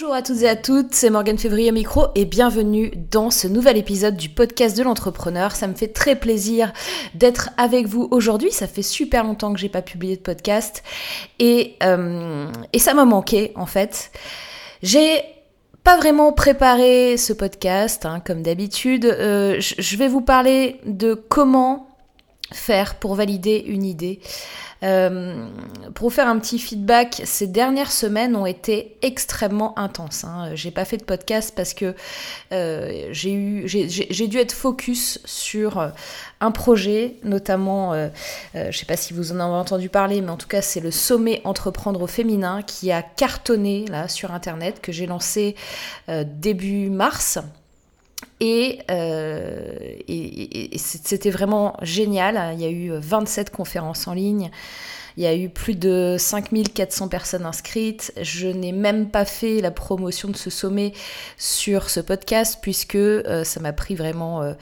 Bonjour à toutes et à toutes, c'est Morgane Février micro et bienvenue dans ce nouvel épisode du podcast de l'entrepreneur. Ça me fait très plaisir d'être avec vous aujourd'hui. Ça fait super longtemps que j'ai pas publié de podcast et, euh, et ça m'a manqué en fait. J'ai pas vraiment préparé ce podcast, hein, comme d'habitude. Euh, je vais vous parler de comment faire pour valider une idée. Euh, pour vous faire un petit feedback, ces dernières semaines ont été extrêmement intenses. Hein. J'ai pas fait de podcast parce que euh, j'ai dû être focus sur un projet, notamment, euh, je sais pas si vous en avez entendu parler, mais en tout cas c'est le sommet entreprendre au féminin qui a cartonné là sur internet que j'ai lancé début mars. Euh, et, c'était vraiment génial. Il y a eu 27 conférences en ligne. Il y a eu plus de 5400 personnes inscrites. Je n'ai même pas fait la promotion de ce sommet sur ce podcast puisque euh, ça m'a pris vraiment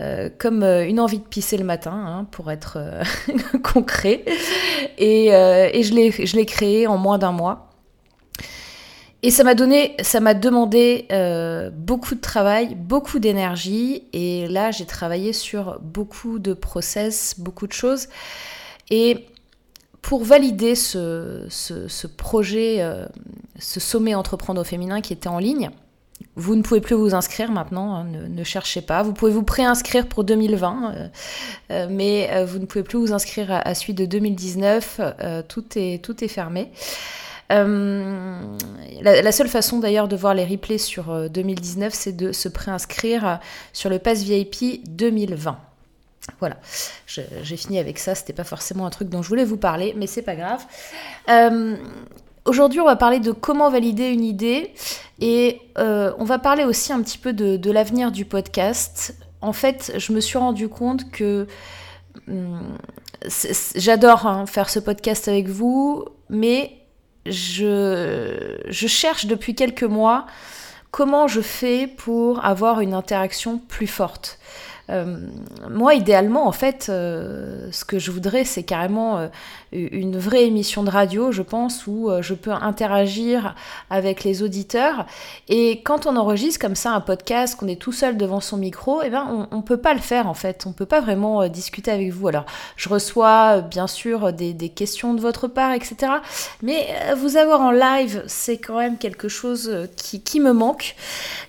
euh, comme une envie de pisser le matin, hein, pour être concret. Et, et je l'ai créé en moins d'un mois. Et ça m'a donné, ça m'a demandé euh, beaucoup de travail, beaucoup d'énergie. Et là, j'ai travaillé sur beaucoup de process, beaucoup de choses. Et pour valider ce, ce, projet, euh, ce sommet entreprendre au féminin qui était en ligne, vous ne pouvez plus vous inscrire maintenant, hein, ne, cherchez pas. Vous pouvez vous préinscrire pour 2020, euh, mais vous ne pouvez plus vous inscrire à, à celui de 2019. tout, est, tout est fermé. Euh, la, seule façon d'ailleurs de voir les replays sur 2019, euh, c'est de se préinscrire sur le Pass VIP 2020. Voilà, j'ai fini avec ça. C'était pas forcément un truc dont je voulais vous parler, mais c'est pas grave. Euh, aujourd'hui, on va parler de comment valider une idée et on va parler aussi un petit peu de, l'avenir du podcast. En fait, je me suis rendu compte que hum, j'adore hein, faire ce podcast avec vous, mais je, cherche depuis quelques mois comment je fais pour avoir une interaction plus forte. Euh, moi, idéalement, en fait, euh, ce que je voudrais, c'est carrément euh, une vraie émission de radio, je pense, où je peux interagir avec les auditeurs. Et quand on enregistre comme ça un podcast, qu'on est tout seul devant son micro, eh ben, on, ne peut pas le faire, en fait. On peut pas vraiment discuter avec vous. Alors, je reçois, bien sûr, des, questions de votre part, etc. Mais vous avoir en live, c'est quand même quelque chose qui, me manque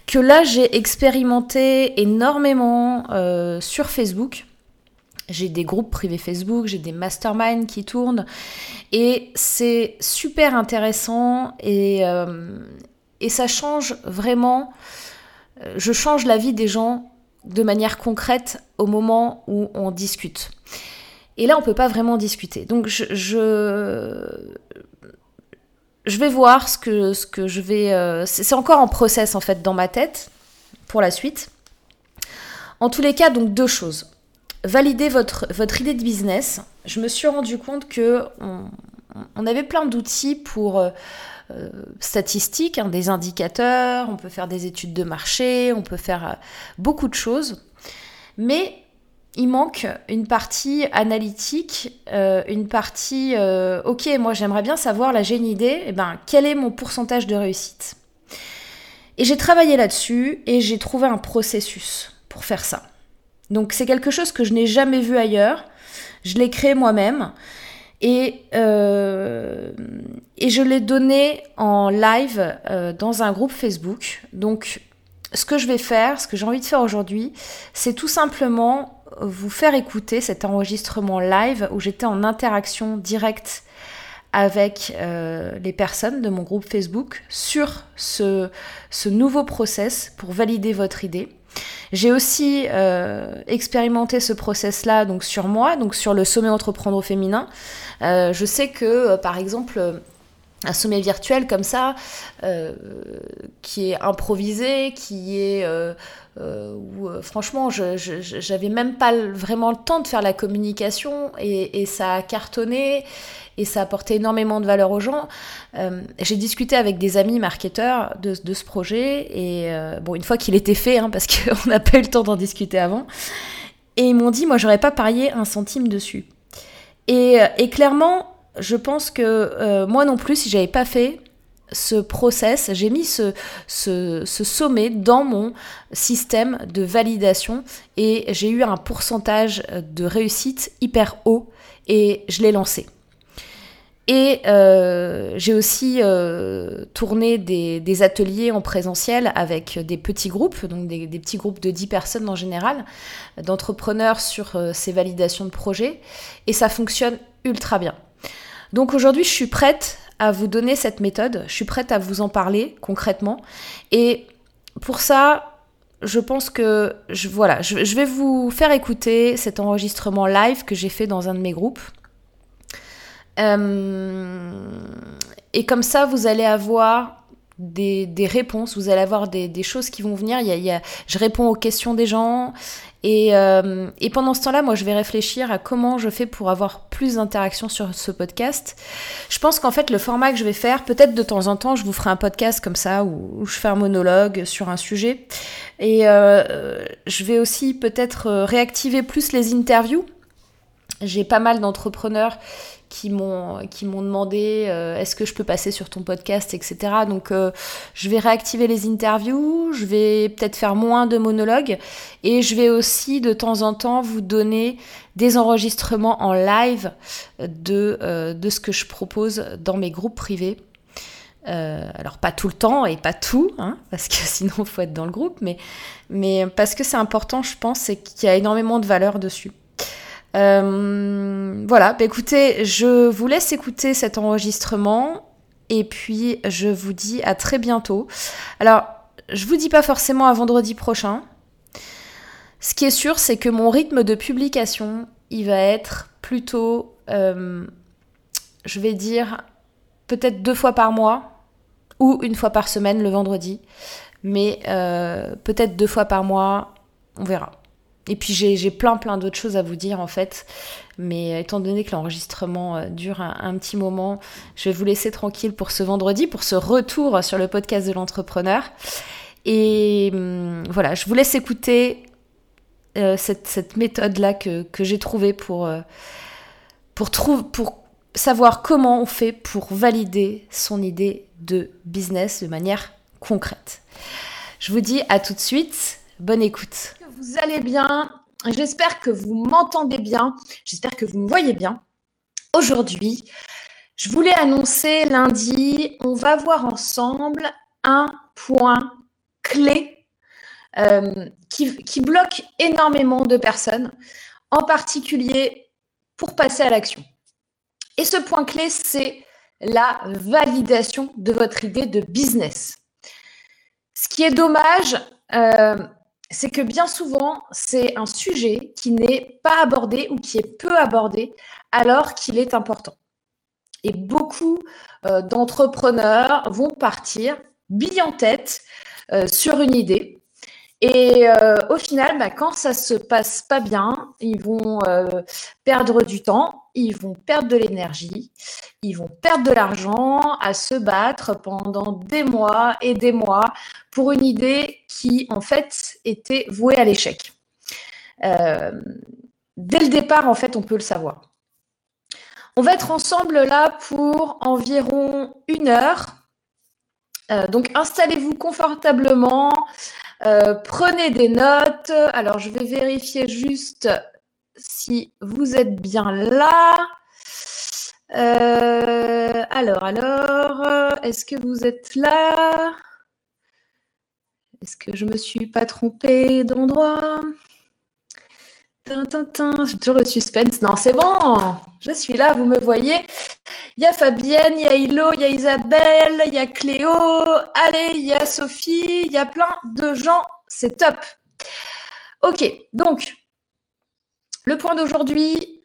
que là j'ai expérimenté énormément sur Facebook. J'ai des groupes privés Facebook, j'ai des masterminds qui tournent et c'est super intéressant et, euh, ça change vraiment. Euh, je change la vie des gens de manière concrète au moment où on discute. Et là, on peut pas vraiment discuter. Donc, je, vais voir ce que, ce que je vais... Euh, c'est encore en process en fait dans ma tête pour la suite. En tous les cas, donc deux choses. Valider votre, idée de business. Je me suis rendu compte que on, avait plein d'outils pour euh, euh, statistiques, hein, des indicateurs, on peut faire des études de marché, on peut faire beaucoup de choses. Mais il manque une partie analytique, euh, une partie euh, ok, moi j'aimerais bien savoir, là j'ai une idée, eh ben, quel est mon pourcentage de réussite? Et j'ai travaillé là-dessus et j'ai trouvé un processus pour faire ça. Donc c'est quelque chose que je n'ai jamais vu ailleurs, je l'ai créé moi-même et, euh, et je l'ai donné en live dans un groupe Facebook. Donc ce que je vais faire, ce que j'ai envie de faire aujourd'hui, c'est tout simplement vous faire écouter cet enregistrement live où j'étais en interaction directe avec euh, les personnes de mon groupe Facebook sur ce, ce nouveau process pour valider votre idée. J'ai aussi euh, expérimenté ce process-là donc sur moi, donc sur le sommet entreprendre au féminin. Euh, je sais que par exemple un sommet virtuel comme ça, qui est improvisé, qui est euh, où euh, franchement, je, j'avais même pas vraiment le temps de faire la communication et, ça a cartonné et ça a apporté énormément de valeur aux gens. Euh, j'ai discuté avec des amis marketeurs de, de ce projet et bon, une fois qu'il était fait, hein, parce qu'on n'a pas eu le temps d'en discuter avant, et ils m'ont dit, moi, j'aurais pas parié un centime dessus. Et, et clairement, je pense que moi non plus, si j'avais pas fait ce process, j'ai mis ce, ce, sommet dans mon système de validation et j'ai eu un pourcentage de réussite hyper haut et je l'ai lancé. Et euh, j'ai aussi euh, tourné des, ateliers en présentiel avec des petits groupes, donc des, petits groupes de 10 personnes en général, d'entrepreneurs sur euh, ces validations de projets. Et ça fonctionne ultra bien. Donc aujourd'hui, je suis prête à vous donner cette méthode, je suis prête à vous en parler concrètement. Et pour ça, je pense que je, voilà, je vais vous faire écouter cet enregistrement live que j'ai fait dans un de mes groupes. Euh, et comme ça, vous allez avoir des, réponses, vous allez avoir des, choses qui vont venir. Il y a, je réponds aux questions des gens. Et, euh, et pendant ce temps-là, moi, je vais réfléchir à comment je fais pour avoir plus d'interactions sur ce podcast. Je pense qu'en fait, le format que je vais faire, peut-être de temps en temps, je vous ferai un podcast comme ça où, je fais un monologue sur un sujet. Et euh, je vais aussi peut-être réactiver plus les interviews. J'ai pas mal d'entrepreneurs qui m'ont qui m'ont demandé euh, est-ce que je peux passer sur ton podcast etc donc euh, je vais réactiver les interviews je vais peut-être faire moins de monologues et je vais aussi de temps en temps vous donner des enregistrements en live de euh, de ce que je propose dans mes groupes privés alors pas tout le temps et pas tout, hein, parce que sinon faut être dans le groupe, mais, mais parce que c'est important, je pense, c'est qu'il y a énormément de valeur dessus. Euh, voilà, bah écoutez, je vous laisse écouter cet enregistrement et puis je vous dis à très bientôt. Alors, je vous dis pas forcément à vendredi prochain. Ce qui est sûr, c'est que mon rythme de publication, il va être plutôt, euh, je vais dire, peut-être deux fois par mois ou une fois par semaine le vendredi. Mais euh, peut-être deux fois par mois, on verra. Et puis j'ai plein plein d'autres choses à vous dire en fait. Mais étant donné que l'enregistrement euh, dure un, petit moment, je vais vous laisser tranquille pour ce vendredi, pour ce retour sur le podcast de l'entrepreneur. Et hum, voilà, je vous laisse écouter euh, cette, méthode-là que, j'ai trouvée pour, euh, pour, pour savoir comment on fait pour valider son idée de business de manière concrète. Je vous dis à tout de suite, bonne écoute vous allez bien. J'espère que vous m'entendez bien. J'espère que vous me voyez bien. Aujourd'hui, je voulais annoncer lundi, on va voir ensemble un point clé euh, qui, bloque énormément de personnes, en particulier pour passer à l'action. Et ce point clé, c'est la validation de votre idée de business. Ce qui est dommage, euh, c'est que bien souvent, c'est un sujet qui n'est pas abordé ou qui est peu abordé alors qu'il est important. Et beaucoup euh, d'entrepreneurs vont partir bille en tête euh, sur une idée. Et euh, au final, bah, quand ça se passe pas bien, ils vont perdre du temps, ils vont perdre de l'énergie, ils vont perdre de l'argent à se battre pendant des mois et des mois pour une idée qui, en fait, était vouée à l'échec. Euh, dès le départ, en fait, on peut le savoir. On va être ensemble là pour environ une heure. Euh, donc installez-vous confortablement, euh, prenez des notes. Alors je vais vérifier juste si vous êtes bien là. alors, alors, est-ce que vous êtes là? Est-ce que je me suis pas trompée d'endroit? J'ai toujours le suspense. Non, c'est bon. Je suis là, vous me voyez. Il y a Fabienne, il y a Hilo, il y a Isabelle, il y a Cléo. Allez, il y a Sophie. Il y a plein de gens. C'est top. Ok, donc, le point d'aujourd'hui,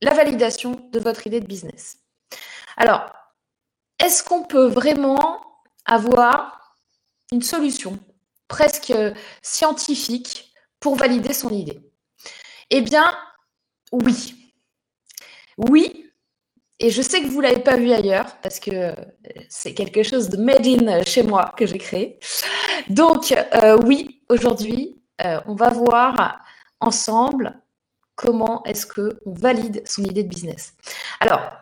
la validation de votre idée de business. Alors, est-ce qu'on peut vraiment avoir une solution presque scientifique pour valider son idée Eh bien, oui. Oui, et je sais que vous ne l'avez pas vu ailleurs parce que c'est quelque chose de made in chez moi que j'ai créé. Donc, euh, oui, aujourd'hui, euh, on va voir ensemble comment est-ce qu'on valide son idée de business. Alors,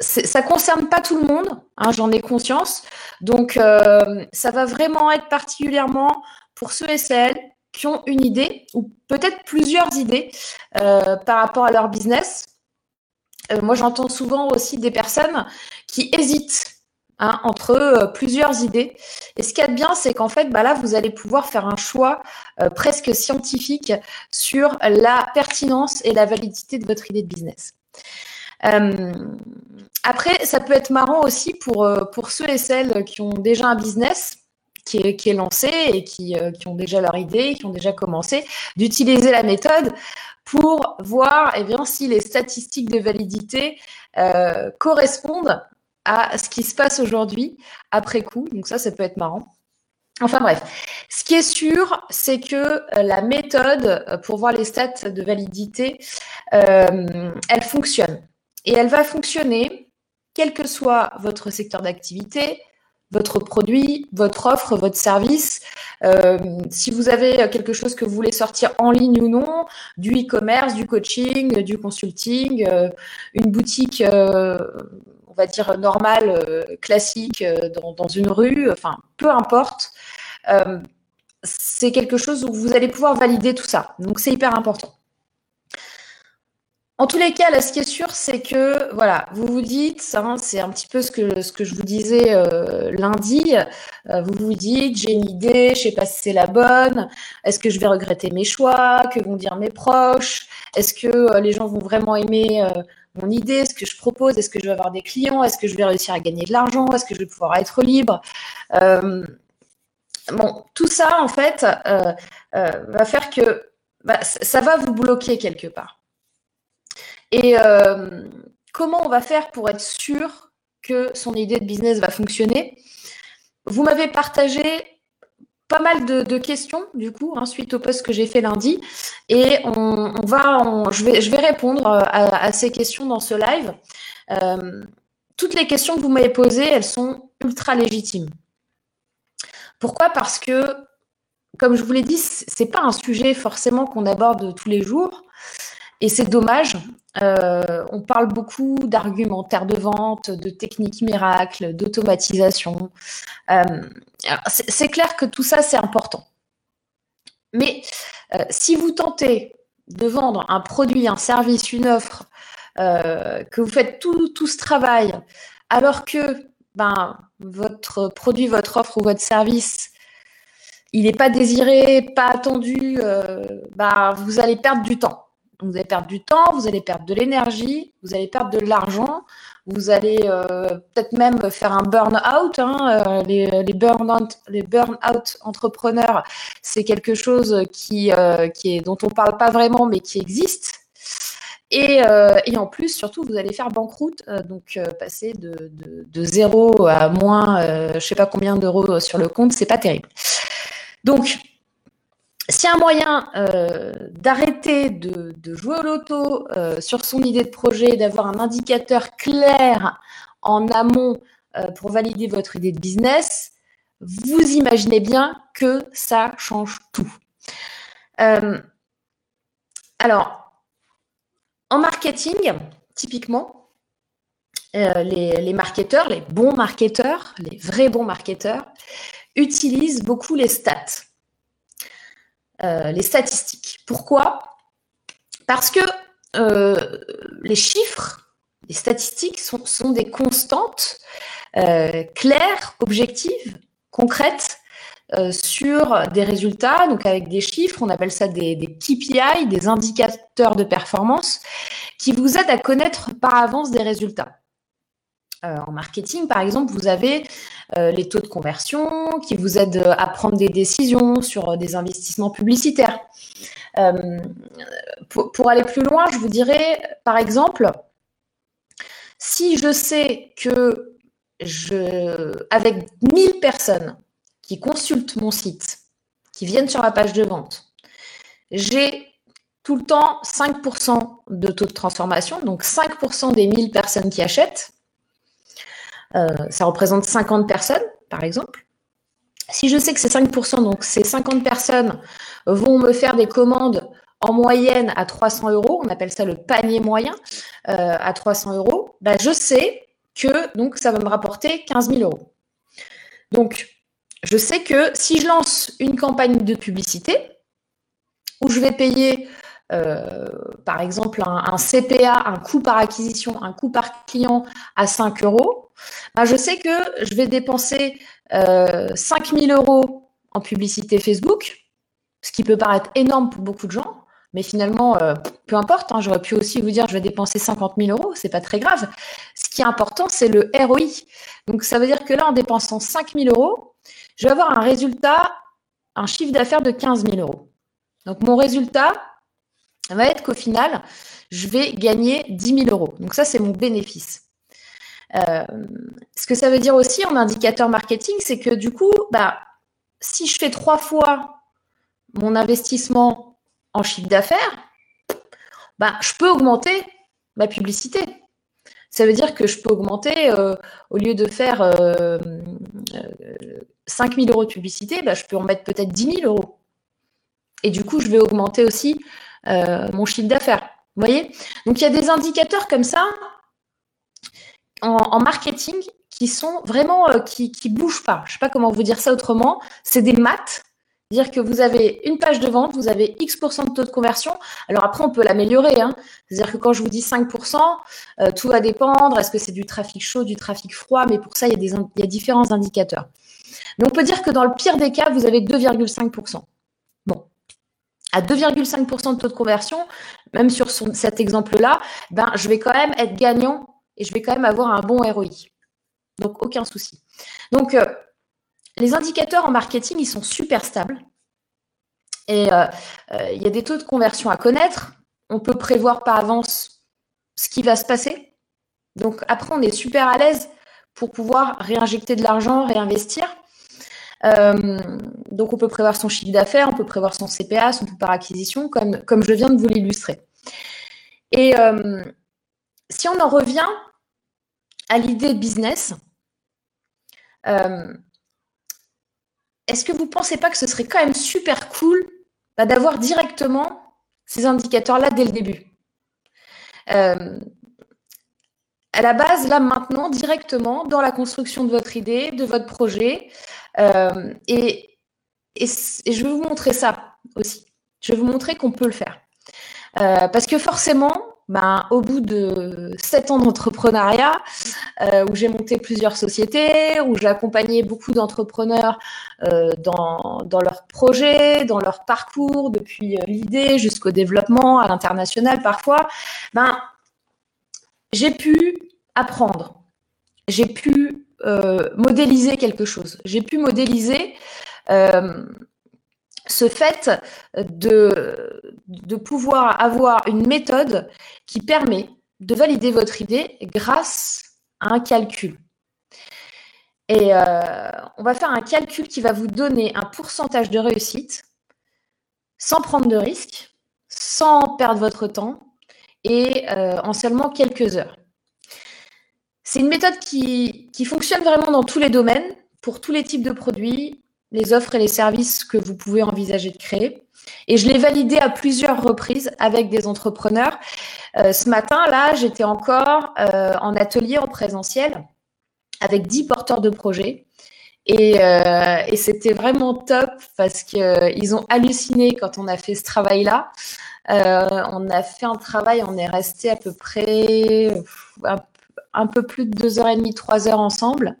ça concerne pas tout le monde, hein, j'en ai conscience. Donc, euh, ça va vraiment être particulièrement pour ceux et celles qui ont une idée ou peut-être plusieurs idées euh, par rapport à leur business. Euh, moi, j'entends souvent aussi des personnes qui hésitent hein, entre plusieurs idées. Et ce qu'il y a de bien, c'est qu'en fait, bah là, vous allez pouvoir faire un choix presque scientifique sur la pertinence et la validité de votre idée de business. Euh, après, ça peut être marrant aussi pour, euh, pour ceux et celles qui ont déjà un business qui est, qui est lancé et qui, euh, qui, ont déjà leur idée, qui ont déjà commencé, d'utiliser la méthode pour voir eh bien, si les statistiques de validité euh, correspondent à ce qui se passe aujourd'hui après coup. Donc ça, ça peut être marrant. Enfin bref, ce qui est sûr, c'est que la méthode pour voir les stats de validité, euh, elle fonctionne. Et elle va fonctionner, quel que soit votre secteur d'activité, votre produit, votre offre, votre service. Euh, si vous avez quelque chose que vous voulez sortir en ligne ou non, du e-commerce, du coaching, du consulting, euh, une boutique, euh, on va dire normale, classique, dans, dans, une rue, enfin, peu importe. c'est quelque chose où vous allez pouvoir valider tout ça. Donc, c'est hyper important. En tous les cas, là, ce qui est sûr, c'est que, voilà, vous vous dites, hein, c'est un petit peu ce que, je vous disais euh, lundi, euh, vous vous dites, j'ai une idée, je sais pas si c'est la bonne, est-ce que je vais regretter mes choix, que vont dire mes proches, est-ce que euh, les gens vont vraiment aimer mon idée, ce que je propose, est-ce que je vais avoir des clients, est-ce que je vais réussir à gagner de l'argent, est-ce que je vais pouvoir être libre Bon, tout ça, en fait, va faire que bah, ça va vous bloquer quelque part. Et euh, comment on va faire pour être sûr que son idée de business va fonctionner? Vous m'avez partagé pas mal de, questions, du coup, hein, suite au post que j'ai fait lundi. Et on, va, je, vais, je vais répondre à, ces questions dans ce live. Euh, toutes les questions que vous m'avez posées, elles sont ultra légitimes. Pourquoi? Parce que, comme je vous l'ai dit, c'est pas un sujet forcément qu'on aborde tous les jours. Et c'est dommage. Euh, on parle beaucoup d'argumentaire de vente, de techniques miracles, d'automatisation. Euh, c'est clair que tout ça, c'est important. Mais euh, si vous tentez de vendre un produit, un service, une offre, que vous faites tout, ce travail, alors que ben, votre produit, votre offre ou votre service, il n'est pas désiré, pas attendu, ben, vous allez perdre du temps vous allez perdre du temps, vous allez perdre de l'énergie, vous allez perdre de l'argent, vous allez euh, peut-être même faire un burn-out. Hein, euh, burn-out les burn entrepreneurs, c'est quelque chose qui, euh, est, dont on ne parle pas vraiment, mais qui existe. Et, en plus, surtout, vous allez faire banqueroute, donc passer de, zéro à moins, je ne sais pas combien d'euros sur le compte, c'est pas terrible. Donc, s'il y un moyen euh, d'arrêter de, jouer au loto euh, sur son idée de projet, d'avoir un indicateur clair en amont euh, pour valider votre idée de business, vous imaginez bien que ça change tout. alors, en marketing, typiquement, les marketeurs, les bons marketeurs, les vrais bons marketeurs, utilisent beaucoup les stats. Euh, les statistiques. Pourquoi? Parce que euh, les chiffres, les statistiques sont, des constantes euh, claires, objectives, concrètes sur des résultats, donc avec des chiffres, on appelle ça des, KPI, des indicateurs de performance, qui vous aident à connaître par avance des résultats. en marketing, par exemple, vous avez les taux de conversion, qui vous aident à prendre des décisions sur des investissements publicitaires. Euh, pour, aller plus loin, je vous dirais, par exemple, si je sais que je, avec 1000 personnes qui consultent mon site, qui viennent sur la page de vente, j'ai tout le temps 5% de taux de transformation, donc 5% des 1000 personnes qui achètent, euh, ça représente 50 personnes, par exemple. Si je sais que c'est 5%, donc ces 50 personnes vont me faire des commandes en moyenne à 300 euros, on appelle ça le panier moyen euh, à 300 euros, bah, je sais que ça va me rapporter 15 000 euros. Donc, je sais que si je lance une campagne de publicité où je vais payer euh, par exemple un, CPA, un coût par acquisition, un coût par client à 5 euros, ben, je sais que je vais dépenser euh, 5 000 euros en publicité Facebook, ce qui peut paraître énorme pour beaucoup de gens, mais finalement, euh, peu importe, hein, j'aurais pu aussi vous dire je vais dépenser 50 000 euros, c'est pas très grave. Ce qui est important, c'est le ROI. Donc ça veut dire que là, en dépensant 5 000 euros, je vais avoir un résultat, un chiffre d'affaires de 15 000 euros. Donc mon résultat va être qu'au final, je vais gagner 10 000 euros. Donc ça, c'est mon bénéfice. Euh, ce que ça veut dire aussi en indicateur marketing, c'est que du coup, bah, si je fais trois fois mon investissement en chiffre d'affaires, bah, je peux augmenter ma publicité. Ça veut dire que je peux augmenter, euh, au lieu de faire euh, 5 000 euros de publicité, bah, je peux en mettre peut-être 10 000 euros. Et du coup, je vais augmenter aussi euh, mon chiffre d'affaires. Vous voyez? Donc, il y a des indicateurs comme ça en, marketing qui sont vraiment, euh, qui ne bougent pas. Je sais pas comment vous dire ça autrement. C'est des maths dire que vous avez une page de vente, vous avez X% de taux de conversion. Alors après, on peut l'améliorer. Hein. C'est-à-dire que quand je vous dis 5%, euh, tout va dépendre. Est-ce que c'est du trafic chaud, du trafic froid? Mais pour ça, il y, a des, il y a différents indicateurs. Mais on peut dire que dans le pire des cas, vous avez 2,5%. Bon. À 2,5% de taux de conversion, même sur cet exemple-là, ben, je vais quand même être gagnant et je vais quand même avoir un bon ROI. Donc, aucun souci. Donc, euh, les indicateurs en marketing, ils sont super stables. Et euh, euh, il y a des taux de conversion à connaître. On peut prévoir par avance ce qui va se passer. Donc après, on est super à l'aise pour pouvoir réinjecter de l'argent, réinvestir. Donc on peut prévoir son chiffre d'affaires, on peut prévoir son CPA, son coût par acquisition, comme, comme je viens de vous l'illustrer. Et si on en revient à l'idée business, est-ce que vous ne pensez pas que ce serait quand même super cool bah, d'avoir directement ces indicateurs-là dès le début? Euh, À la base, là maintenant, directement dans la construction de votre idée, de votre projet. Euh, et, je vais vous montrer ça aussi. Je vais vous montrer qu'on peut le faire. Euh, parce que forcément, ben, au bout de sept ans d'entrepreneuriat, euh, où j'ai monté plusieurs sociétés, où j'ai accompagné beaucoup d'entrepreneurs euh, dans, leurs projets, dans leur parcours, depuis euh, l'idée jusqu'au développement à l'international parfois, ben, j'ai pu apprendre, j'ai pu modéliser quelque chose, j'ai pu modéliser ce fait de, de pouvoir avoir une méthode qui permet de valider votre idée grâce à un calcul. Et euh, on va faire un calcul qui va vous donner un pourcentage de réussite sans prendre de risques, sans perdre votre temps et euh, en seulement quelques heures. C'est une méthode qui fonctionne vraiment dans tous les domaines, pour tous les types de produits, les offres et les services que vous pouvez envisager de créer. Et je l'ai validé à plusieurs reprises avec des entrepreneurs. Euh, ce matin, là, j'étais encore euh, en atelier en présentiel avec 10 porteurs de projets. Et, euh, et c'était vraiment top parce qu'ils ont halluciné quand on a fait ce travail-là. on a fait un travail, on est resté à peu près un peu plus de deux heures et demie, trois heures ensemble.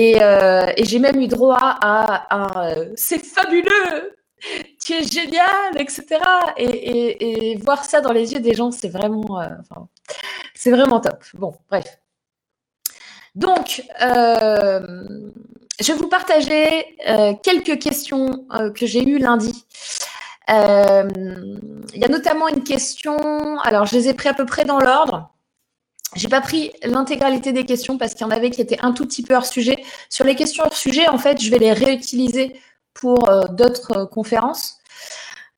Euh, et, j'ai même eu droit à un euh, c'est fabuleux, tu es génial, etc. Et, voir ça dans les yeux des gens, c'est vraiment, euh, c'est vraiment top. Bon, bref. Donc, je vais vous partager quelques questions que j'ai eues lundi. Il y a notamment une question, alors je les ai pris à peu près dans l'ordre. J'ai pas pris l'intégralité des questions parce qu'il y en avait qui étaient un tout petit peu hors sujet. Sur les questions hors sujet, en fait, je vais les réutiliser pour euh, d'autres euh, conférences.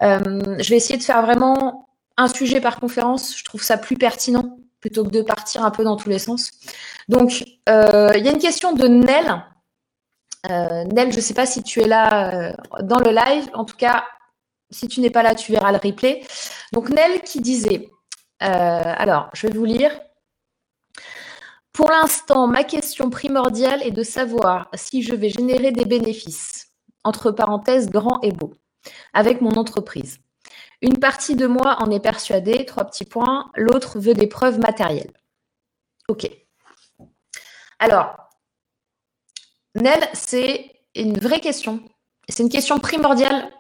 Euh, je vais essayer de faire vraiment un sujet par conférence. Je trouve ça plus pertinent plutôt que de partir un peu dans tous les sens. Donc, il y a une question de Nel. Nel, je ne sais pas si tu es là dans le live. En tout cas, si tu n'es pas là, tu verras le replay. Donc, Nel qui disait, alors, je vais vous lire. Pour l'instant, ma question primordiale est de savoir si je vais générer des bénéfices, entre parenthèses, grand et beau, avec mon entreprise. Une partie de moi en est persuadée, trois petits points, l'autre veut des preuves matérielles. Ok. Alors, Nel, c'est une vraie question. C'est une question primordiale.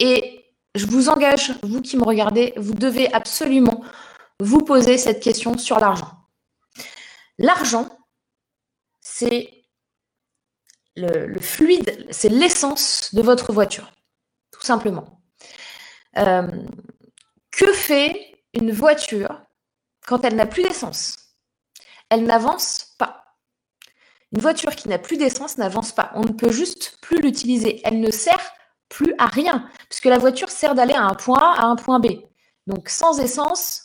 Et je vous engage, vous qui me regardez, vous devez absolument vous poser cette question sur l'argent. L'argent, c'est le, fluide, c'est l'essence de votre voiture, tout simplement. Euh, que fait une voiture quand elle n'a plus d'essence? Elle n'avance pas. Une voiture qui n'a plus d'essence n'avance pas. On ne peut juste plus l'utiliser. Elle ne sert plus à rien, puisque la voiture sert d'aller à un point A à un point B. Donc sans essence,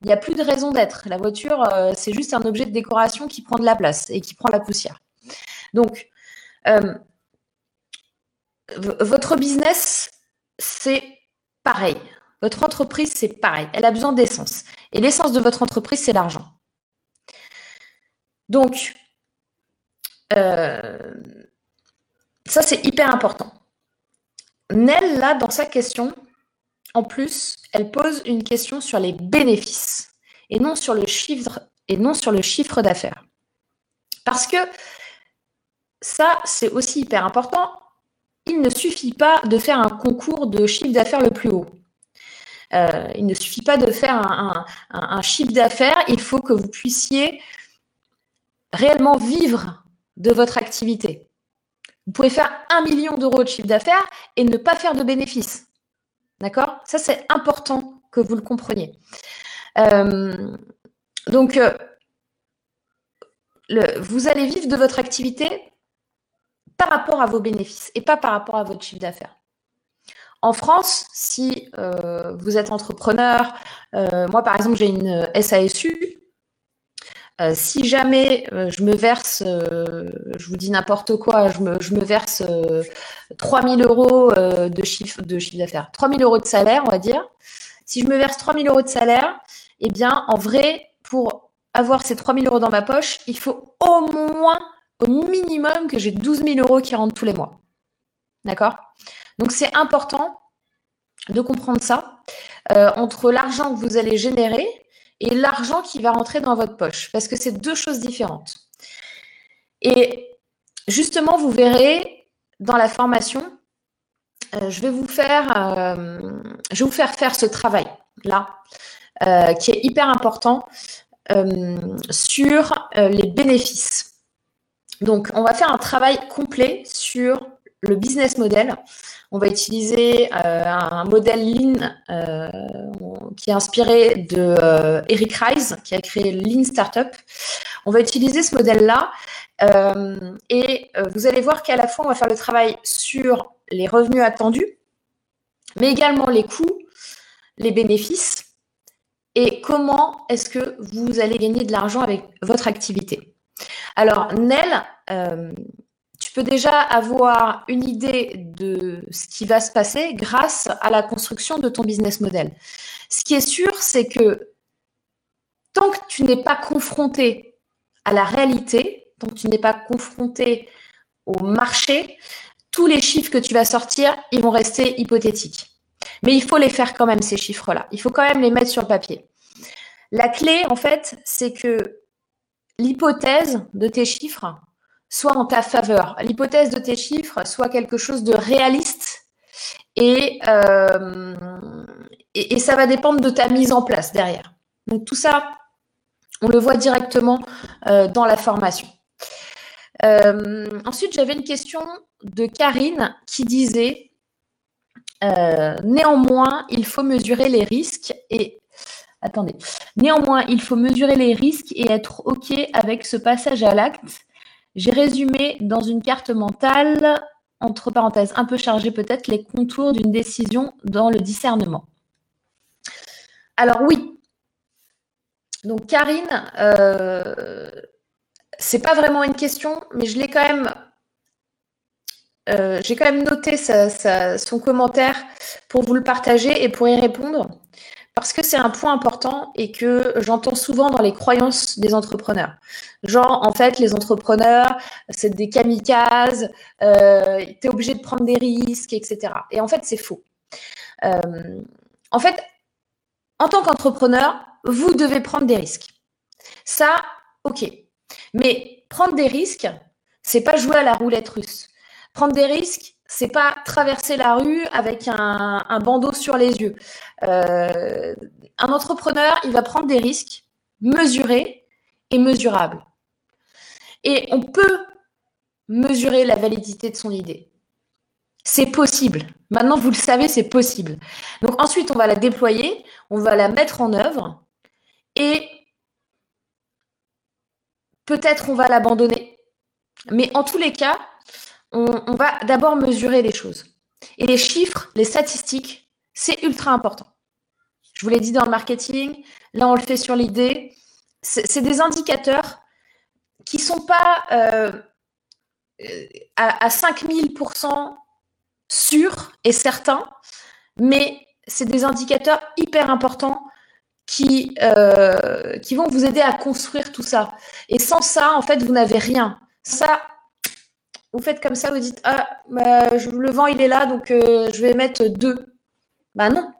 il n'y a plus de raison d'être. La voiture, euh, c'est juste un objet de décoration qui prend de la place et qui prend la poussière. Donc, euh, votre business, c'est pareil. Votre entreprise, c'est pareil. Elle a besoin d'essence. Et l'essence de votre entreprise, c'est l'argent. Donc, euh, ça, c'est hyper important. Nell, là, dans sa question, en plus, elle pose une question sur les bénéfices et non sur le chiffre d'affaires. Parce que ça, c'est aussi hyper important. Il ne suffit pas de faire un concours de chiffre d'affaires le plus haut. Euh, il ne suffit pas de faire un chiffre d'affaires, il faut que vous puissiez réellement vivre de votre activité. Vous pouvez faire un million d'euros de chiffre d'affaires et ne pas faire de bénéfices. D'accord? Ça, c'est important que vous le compreniez. Euh, donc, euh, vous allez vivre de votre activité par rapport à vos bénéfices et pas par rapport à votre chiffre d'affaires. En France, si euh, vous êtes entrepreneur, moi par exemple j'ai une SASU, euh, si jamais euh, je me verse, euh, je vous dis n'importe quoi, je me, je me verse 3000 euros de chiffre de chiffre d'affaires, 3000 euros de salaire, on va dire. Si je me verse 3000 euros de salaire, eh bien, en vrai, pour avoir ces 3000 euros dans ma poche, il faut au moins, au minimum, que j'ai 12 000 euros qui rentrent tous les mois. D'accord? Donc, c'est important de comprendre ça. entre l'argent que vous allez générer, et l'argent qui va rentrer dans votre poche, parce que c'est deux choses différentes. Et justement, vous verrez dans la formation, euh, je vais vous faire, euh, je vais vous faire faire ce travail là, euh, qui est hyper important sur les bénéfices. Donc, on va faire un travail complet sur le business model. On va utiliser un modèle Lean qui est inspiré de euh, Eric qui a créé Lean Startup. On va utiliser ce modèle-là et vous allez voir qu'à la fois, on va faire le travail sur les revenus attendus, mais également les coûts, les bénéfices et comment est-ce que vous allez gagner de l'argent avec votre activité. Alors, Nel, tu déjà avoir une idée de ce qui va se passer grâce à la construction de ton business model. Ce qui est sûr, c'est que tant que tu n'es pas confronté à la réalité, tant que tu n'es pas confronté au marché, tous les chiffres que tu vas sortir, ils vont rester hypothétiques. Mais il faut les faire quand même, ces chiffres-là. Il faut quand même les mettre sur le papier. La clé, en fait, c'est que l'hypothèse de tes chiffres, soit en ta faveur. L'hypothèse de tes chiffres soit quelque chose de réaliste et, euh, et, ça va dépendre de ta mise en place derrière. Donc tout ça, on le voit directement euh, dans la formation. Euh, ensuite, j'avais une question de Karine qui disait néanmoins, il faut mesurer les risques et attendez. Néanmoins, il faut mesurer les risques et être OK avec ce passage à l'acte j'ai résumé dans une carte mentale, entre parenthèses un peu chargée peut-être, les contours d'une décision dans le discernement. Alors oui. Donc Karine, euh, c'est pas vraiment une question, mais je l'ai quand même. Euh, j'ai quand même noté son commentaire pour vous le partager et pour y répondre. Parce que c'est un point important et que j'entends souvent dans les croyances des entrepreneurs. Genre, en fait, les entrepreneurs, c'est des kamikazes, euh, tu es obligé de prendre des risques, etc. Et en fait, c'est faux. Euh, en fait, en tant qu'entrepreneur, vous devez prendre des risques. Ça, ok. Mais prendre des risques, c'est pas jouer à la roulette russe. Prendre des risques, c'est pas traverser la rue avec un, bandeau sur les yeux. Euh, un entrepreneur, il va prendre des risques mesurés et mesurables. Et on peut mesurer la validité de son idée. C'est possible. Maintenant, vous le savez, c'est possible. Donc ensuite, on va la déployer, on va la mettre en œuvre et peut-être on va l'abandonner. Mais en tous les cas, on, va d'abord mesurer les choses. Et les chiffres, les statistiques, c'est ultra important. Je vous l'ai dit dans le marketing, là on le fait sur l'idée. C'est des indicateurs qui ne sont pas euh, à, à 5000% sûrs et certains, mais c'est des indicateurs hyper importants qui, euh, qui vont vous aider à construire tout ça. Et sans ça, en fait, vous n'avez rien. Ça, vous faites comme ça, vous dites Ah, bah, le vent il est là, donc euh, je vais mettre deux. Bah non,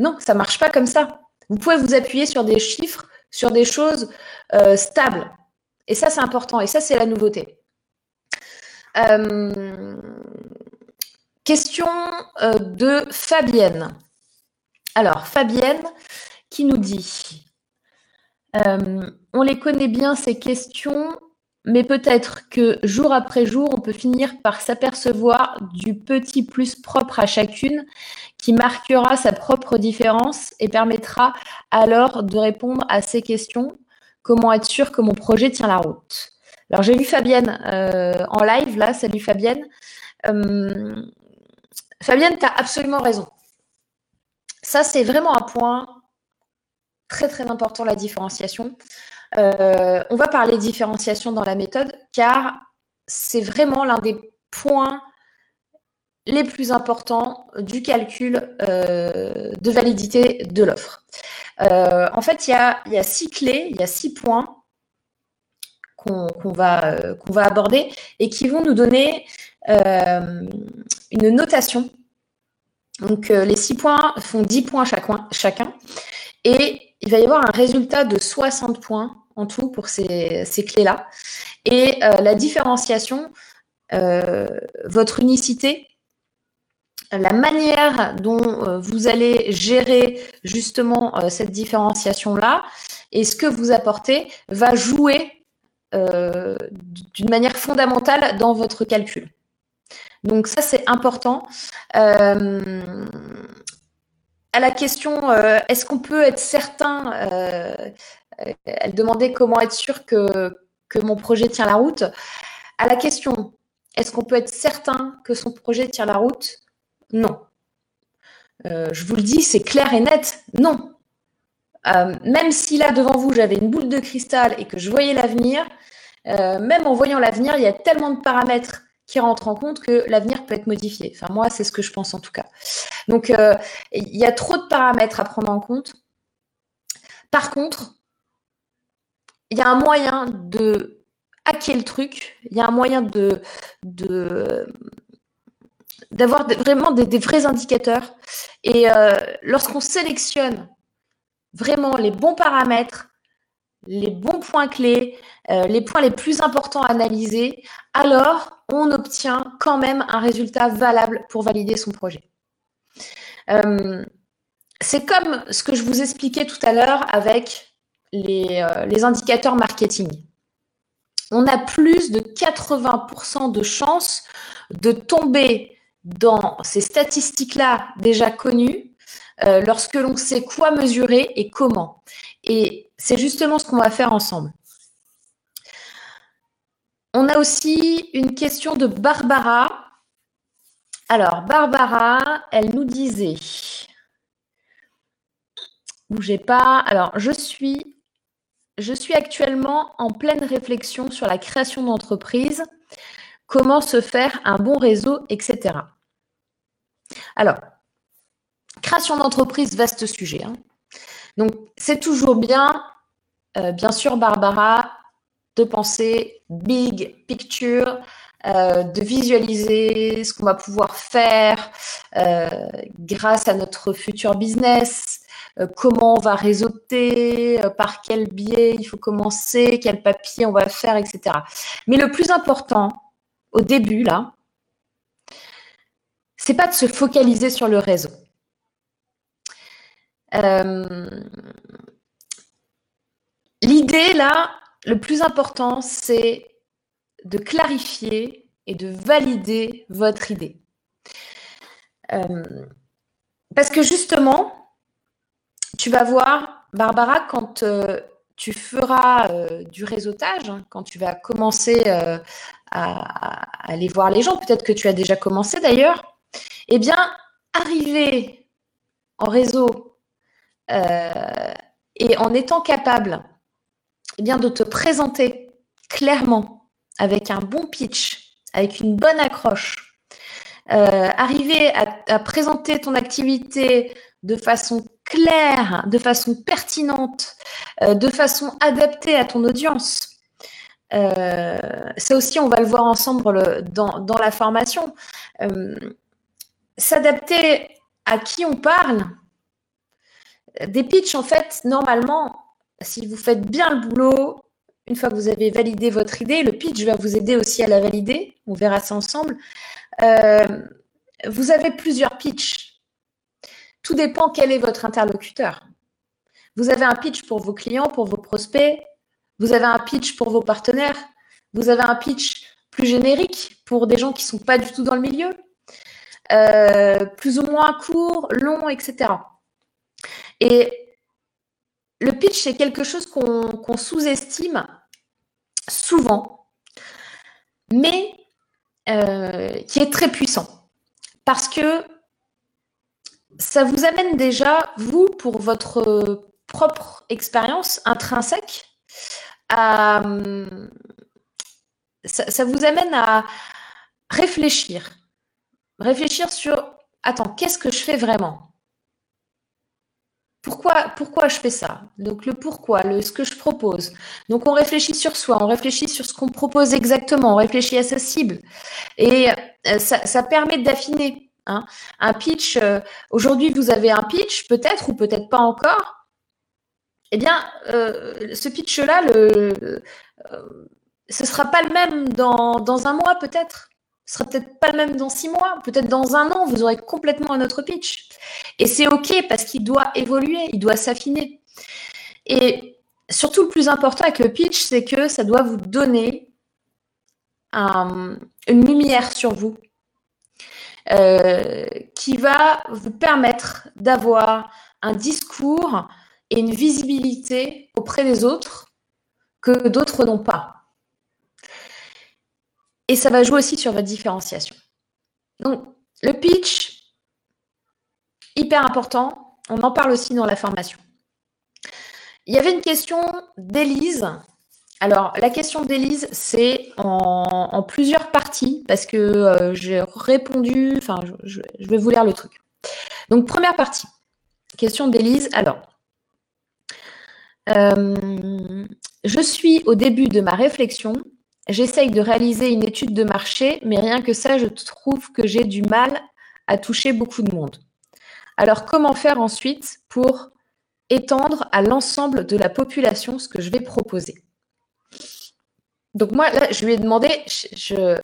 non, ça marche pas comme ça. Vous pouvez vous appuyer sur des chiffres, sur des choses euh, stables. Et ça, c'est important. Et ça, c'est la nouveauté. Euh, question de Fabienne. Alors, Fabienne qui nous dit On les connaît bien, ces questions mais peut-être que jour après jour, on peut finir par s'apercevoir du petit plus propre à chacune qui marquera sa propre différence et permettra alors de répondre à ces questions. Comment être sûr que mon projet tient la route? Alors j'ai vu Fabienne euh, en live, là, salut Fabienne. Euh, Fabienne, tu as absolument raison. Ça, c'est vraiment un point très très important, la différenciation. Euh, on va parler différenciation dans la méthode car c'est vraiment l'un des points les plus importants du calcul euh, de validité de l'offre. Euh, en fait, il y, a, six clés, il y a six points qu'on va, aborder et qui vont nous donner une notation. Donc, les six points font 10 points chacun, il va y avoir un résultat de 60 points en tout pour ces, clés-là. Et euh, la différenciation, euh, votre unicité, la manière dont euh, vous allez gérer justement cette différenciation-là et ce que vous apportez va jouer d'une manière fondamentale dans votre calcul. Donc ça, c'est important à la question euh, est-ce qu'on peut être certain euh, Elle demandait comment être sûr que, mon projet tient la route. À la question est-ce qu'on peut être certain que son projet tient la route? Non. Euh, je vous le dis, c'est clair et net, non. même si là devant vous j'avais une boule de cristal et que je voyais l'avenir, même en voyant l'avenir, il y a tellement de paramètres qui rentre en compte que l'avenir peut être modifié. Enfin, moi, c'est ce que je pense en tout cas. Donc, euh, il y a trop de paramètres à prendre en compte. Par contre, il y a un moyen de hacker le truc, il y a un moyen de, d'avoir vraiment des, vrais indicateurs. Et euh, lorsqu'on sélectionne vraiment les bons paramètres, les bons points clés, euh, les points les plus importants à analyser, alors on obtient quand même un résultat valable pour valider son projet. Euh, c'est comme ce que je vous expliquais tout à l'heure avec les, euh, indicateurs marketing. On a plus de 80% de chances de tomber dans ces statistiques-là déjà connues lorsque l'on sait quoi mesurer et comment. C'est justement ce qu'on va faire ensemble. On a aussi une question de Barbara. Alors, Barbara, elle nous disait, bougez pas, alors je suis, je suis actuellement en pleine réflexion sur la création d'entreprise, comment se faire un bon réseau, etc. Alors, création d'entreprise, vaste sujet. Hein. Donc, c'est toujours bien, euh, bien sûr, Barbara, de penser big picture, euh, de visualiser ce qu'on va pouvoir faire euh, grâce à notre futur business, comment on va réseauter, par quel biais il faut commencer, quel papier on va faire, etc. Mais le plus important, au début, là, c'est pas de se focaliser sur le réseau. L'idée, là, le plus important, c'est de clarifier et de valider votre idée. Euh, parce que justement, tu vas voir, Barbara, quand euh, tu feras euh, du réseautage, hein, quand tu vas commencer à, aller voir les gens, peut-être que tu as déjà commencé d'ailleurs, eh bien, arriver en réseau et en étant capable eh bien, de te présenter clairement avec un bon pitch, avec une bonne accroche, euh, arriver à, présenter ton activité de façon claire, de façon pertinente, euh, de façon adaptée à ton audience. Euh, ça aussi, on va le voir ensemble dans la formation. S'adapter à qui on parle. Des pitchs, en fait, normalement, si vous faites bien le boulot, une fois que vous avez validé votre idée, le pitch va vous aider aussi à la valider. On verra ça ensemble. Euh, vous avez plusieurs pitchs. Tout dépend quel est votre interlocuteur. Vous avez un pitch pour vos clients, pour vos prospects. Vous avez un pitch pour vos partenaires. Vous avez un pitch plus générique pour des gens qui ne sont pas du tout dans le milieu. Euh, plus ou moins court, long, etc. Et le pitch, c'est quelque chose qu'on sous-estime souvent, mais euh, qui est très puissant. Parce que ça vous amène déjà, vous, pour votre propre expérience intrinsèque, à, ça vous amène à réfléchir. Réfléchir sur, attends, qu'est-ce que je fais vraiment? Pourquoi, pourquoi je fais ça? Donc le pourquoi, le ce que je propose. Donc on réfléchit sur soi, on réfléchit sur ce qu'on propose exactement, on réfléchit à sa cible. Et euh, ça, permet d'affiner. Hein. Un pitch, euh, aujourd'hui vous avez un pitch, peut-être ou peut-être pas encore. Eh bien, euh, ce pitch-là, le, ce ne sera pas le même dans, dans un mois peut-être. Ce sera peut-être pas le même dans six mois, peut-être dans un an, vous aurez complètement un autre pitch. Et c'est OK parce qu'il doit évoluer, il doit s'affiner. Et surtout, le plus important avec le pitch, c'est que ça doit vous donner une lumière sur vous euh, qui va vous permettre d'avoir un discours et une visibilité auprès des autres que d'autres n'ont pas. Et ça va jouer aussi sur votre différenciation. Donc, le pitch, hyper important. On en parle aussi dans la formation. Il y avait une question d'Élise. Alors, la question d'Élise, c'est en, plusieurs parties parce que euh, j'ai répondu, enfin, je, vais vous lire le truc. Donc, première partie, question d'Élise. Alors, euh, je suis au début de ma réflexion J'essaye de réaliser une étude de marché, mais rien que ça, je trouve que j'ai du mal à toucher beaucoup de monde. Alors, comment faire ensuite pour étendre à l'ensemble de la population ce que je vais proposer? Donc, moi, là, je lui ai demandé, je,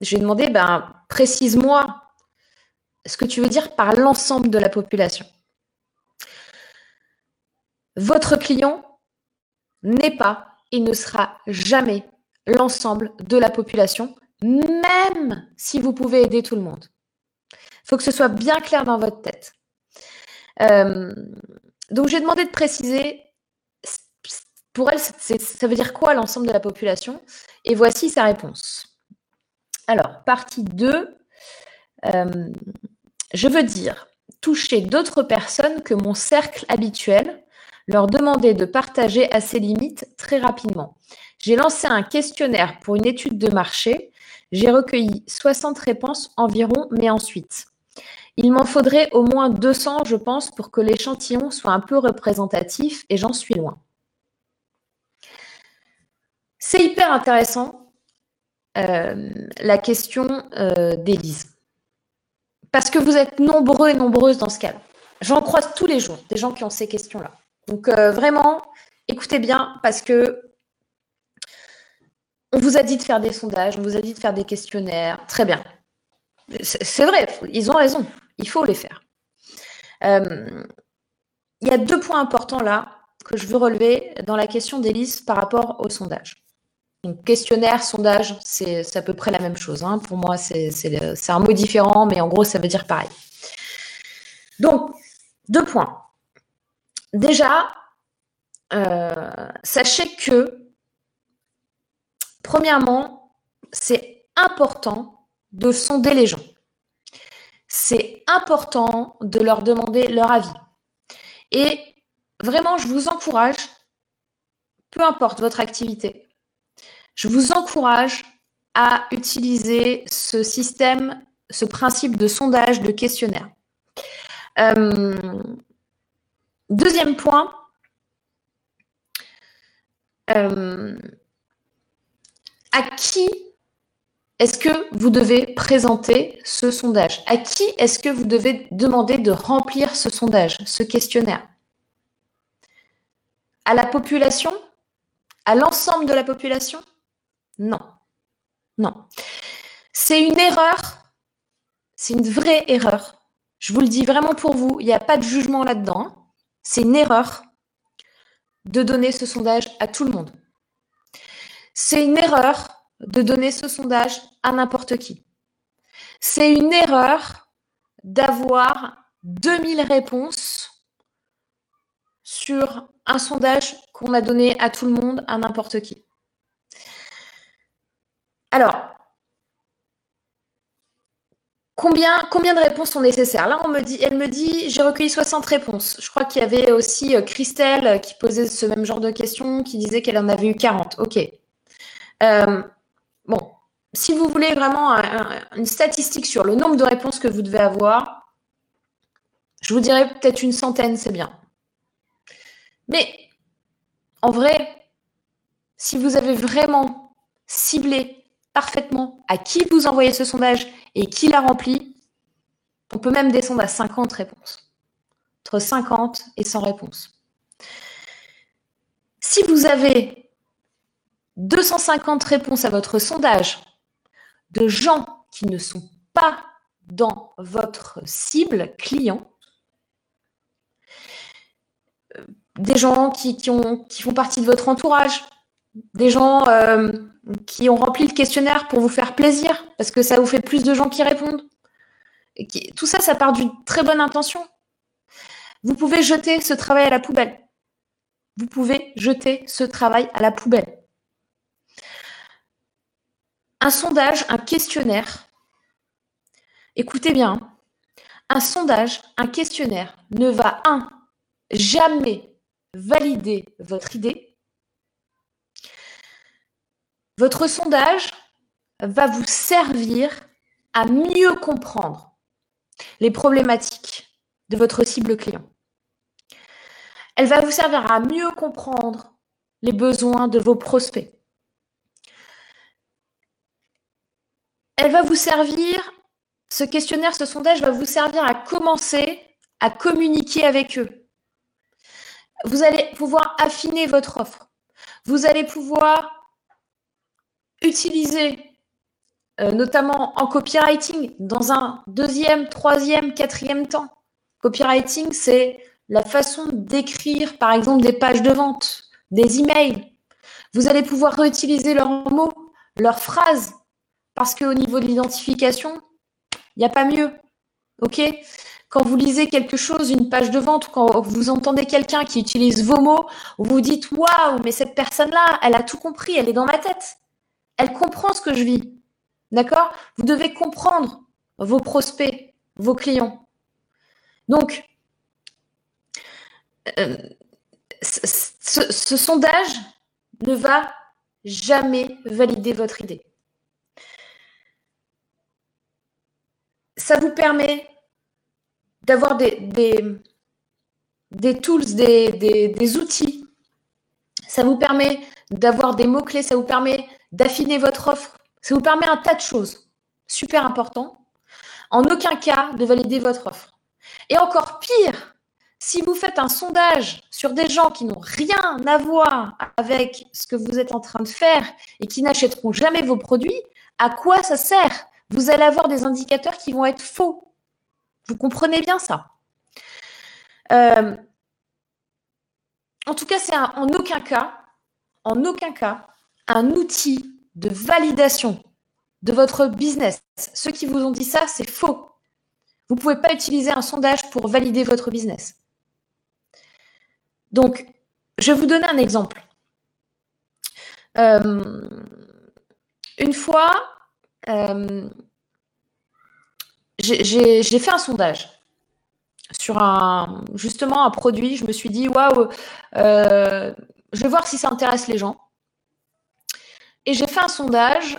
lui ai demandé, ben, précise-moi ce que tu veux dire par l'ensemble de la population. Votre client n'est pas et ne sera jamais l'ensemble de la population, même si vous pouvez aider tout le monde. Il faut que ce soit bien clair dans votre tête. Euh, donc j'ai demandé de préciser, pour elle, ça veut dire quoi l'ensemble de la population? Et voici sa réponse. Alors, partie 2, euh, je veux dire toucher d'autres personnes que mon cercle habituel, leur demander de partager à ses limites très rapidement. J'ai lancé un questionnaire pour une étude de marché. J'ai recueilli 60 réponses environ, mais ensuite, Il m'en faudrait au moins 200, je pense, pour que l'échantillon soit un peu représentatif et j'en suis loin. C'est hyper intéressant, euh, la question euh, d'Élise. Parce que vous êtes nombreux et nombreuses dans ce cas. J'en croise tous les jours, des gens qui ont ces questions-là. Donc euh, vraiment, écoutez bien, parce que on vous a dit de faire des sondages, on vous a dit de faire des questionnaires. Très bien. C'est vrai, ils ont raison. Il faut les faire. Euh, il y a deux points importants là que je veux relever dans la question d'Élise par rapport au sondage. Donc, questionnaire, sondage, c'est à peu près la même chose. Hein. Pour moi, c'est un mot différent, mais en gros, ça veut dire pareil. Donc, deux points. Déjà, euh, sachez que, premièrement, c'est important de sonder les gens c'est important de leur demander leur avis. Et vraiment, je vous encourage, peu importe votre activité, je vous encourage à utiliser ce système, ce principe de sondage, de questionnaire. Euh, deuxième point, euh, à qui est-ce que vous devez présenter ce sondage? À qui est-ce que vous devez demander de remplir ce sondage, ce questionnaire? À la population? À l'ensemble de la population? Non. Non. C'est une erreur. C'est une vraie erreur. Je vous le dis vraiment pour vous, il n'y a pas de jugement là-dedans. C'est une erreur de donner ce sondage à tout le monde. C'est une erreur de donner ce sondage à n'importe qui. C'est une erreur d'avoir 2000 réponses sur un sondage qu'on a donné à tout le monde, à n'importe qui. Alors, combien, combien de réponses sont nécessaires? Là, on me dit, elle me dit, j'ai recueilli 60 réponses. Je crois qu'il y avait aussi euh, Christelle qui posait ce même genre de questions, qui disait qu'elle en avait eu 40. OK. Euh, Bon, si vous voulez vraiment une statistique sur le nombre de réponses que vous devez avoir, je vous dirais peut-être une centaine, c'est bien. Mais en vrai, si vous avez vraiment ciblé parfaitement à qui vous envoyez ce sondage et qui l'a rempli, on peut même descendre à 50 réponses. Entre 50 et 100 réponses. Si vous avez 250 réponses à votre sondage de gens qui ne sont pas dans votre cible client, euh, des gens qui, ont, qui font partie de votre entourage, des gens euh, qui ont rempli le questionnaire pour vous faire plaisir, parce que ça vous fait plus de gens qui répondent. tout ça, ça part d'une très bonne intention. Vous pouvez jeter ce travail à la poubelle. Vous pouvez jeter ce travail à la poubelle un sondage, un questionnaire, écoutez bien, un sondage, un questionnaire ne va, un, jamais valider votre idée. Votre sondage va vous servir à mieux comprendre les problématiques de votre cible client. Elle va vous servir à mieux comprendre les besoins de vos prospects. Elle va vous servir, ce questionnaire, ce sondage va vous servir à commencer à communiquer avec eux. Vous allez pouvoir affiner votre offre. Vous allez pouvoir utiliser, euh, notamment en copywriting, dans un deuxième, troisième, quatrième temps. Copywriting, c'est la façon d'écrire, par exemple, des pages de vente, des emails. Vous allez pouvoir réutiliser leurs mots, leurs phrases parce qu'au niveau de l'identification, il n'y a pas mieux. OK? Quand vous lisez quelque chose, une page de vente, ou quand vous entendez quelqu'un qui utilise vos mots, vous vous dites Waouh, mais cette personne-là, elle a tout compris, elle est dans ma tête. Elle comprend ce que je vis. D'accord? Vous devez comprendre vos prospects, vos clients. Donc, euh, ce sondage ne va jamais valider votre idée. Ça vous permet d'avoir des, tools, des, outils. Ça vous permet d'avoir des mots-clés, ça vous permet d'affiner votre offre, ça vous permet un tas de choses. Super important. En aucun cas de valider votre offre. Et encore pire, si vous faites un sondage sur des gens qui n'ont rien à voir avec ce que vous êtes en train de faire et qui n'achèteront jamais vos produits, à quoi ça sert? Vous allez avoir des indicateurs qui vont être faux. Vous comprenez bien ça euh, En tout cas, c'est en aucun cas, en aucun cas, un outil de validation de votre business. Ceux qui vous ont dit ça, c'est faux. Vous ne pouvez pas utiliser un sondage pour valider votre business. Donc, je vais vous donner un exemple. Euh, une fois, j'ai fait un sondage sur un justement un produit. Je me suis dit waouh, euh, je vais voir si ça intéresse les gens. Et j'ai fait un sondage.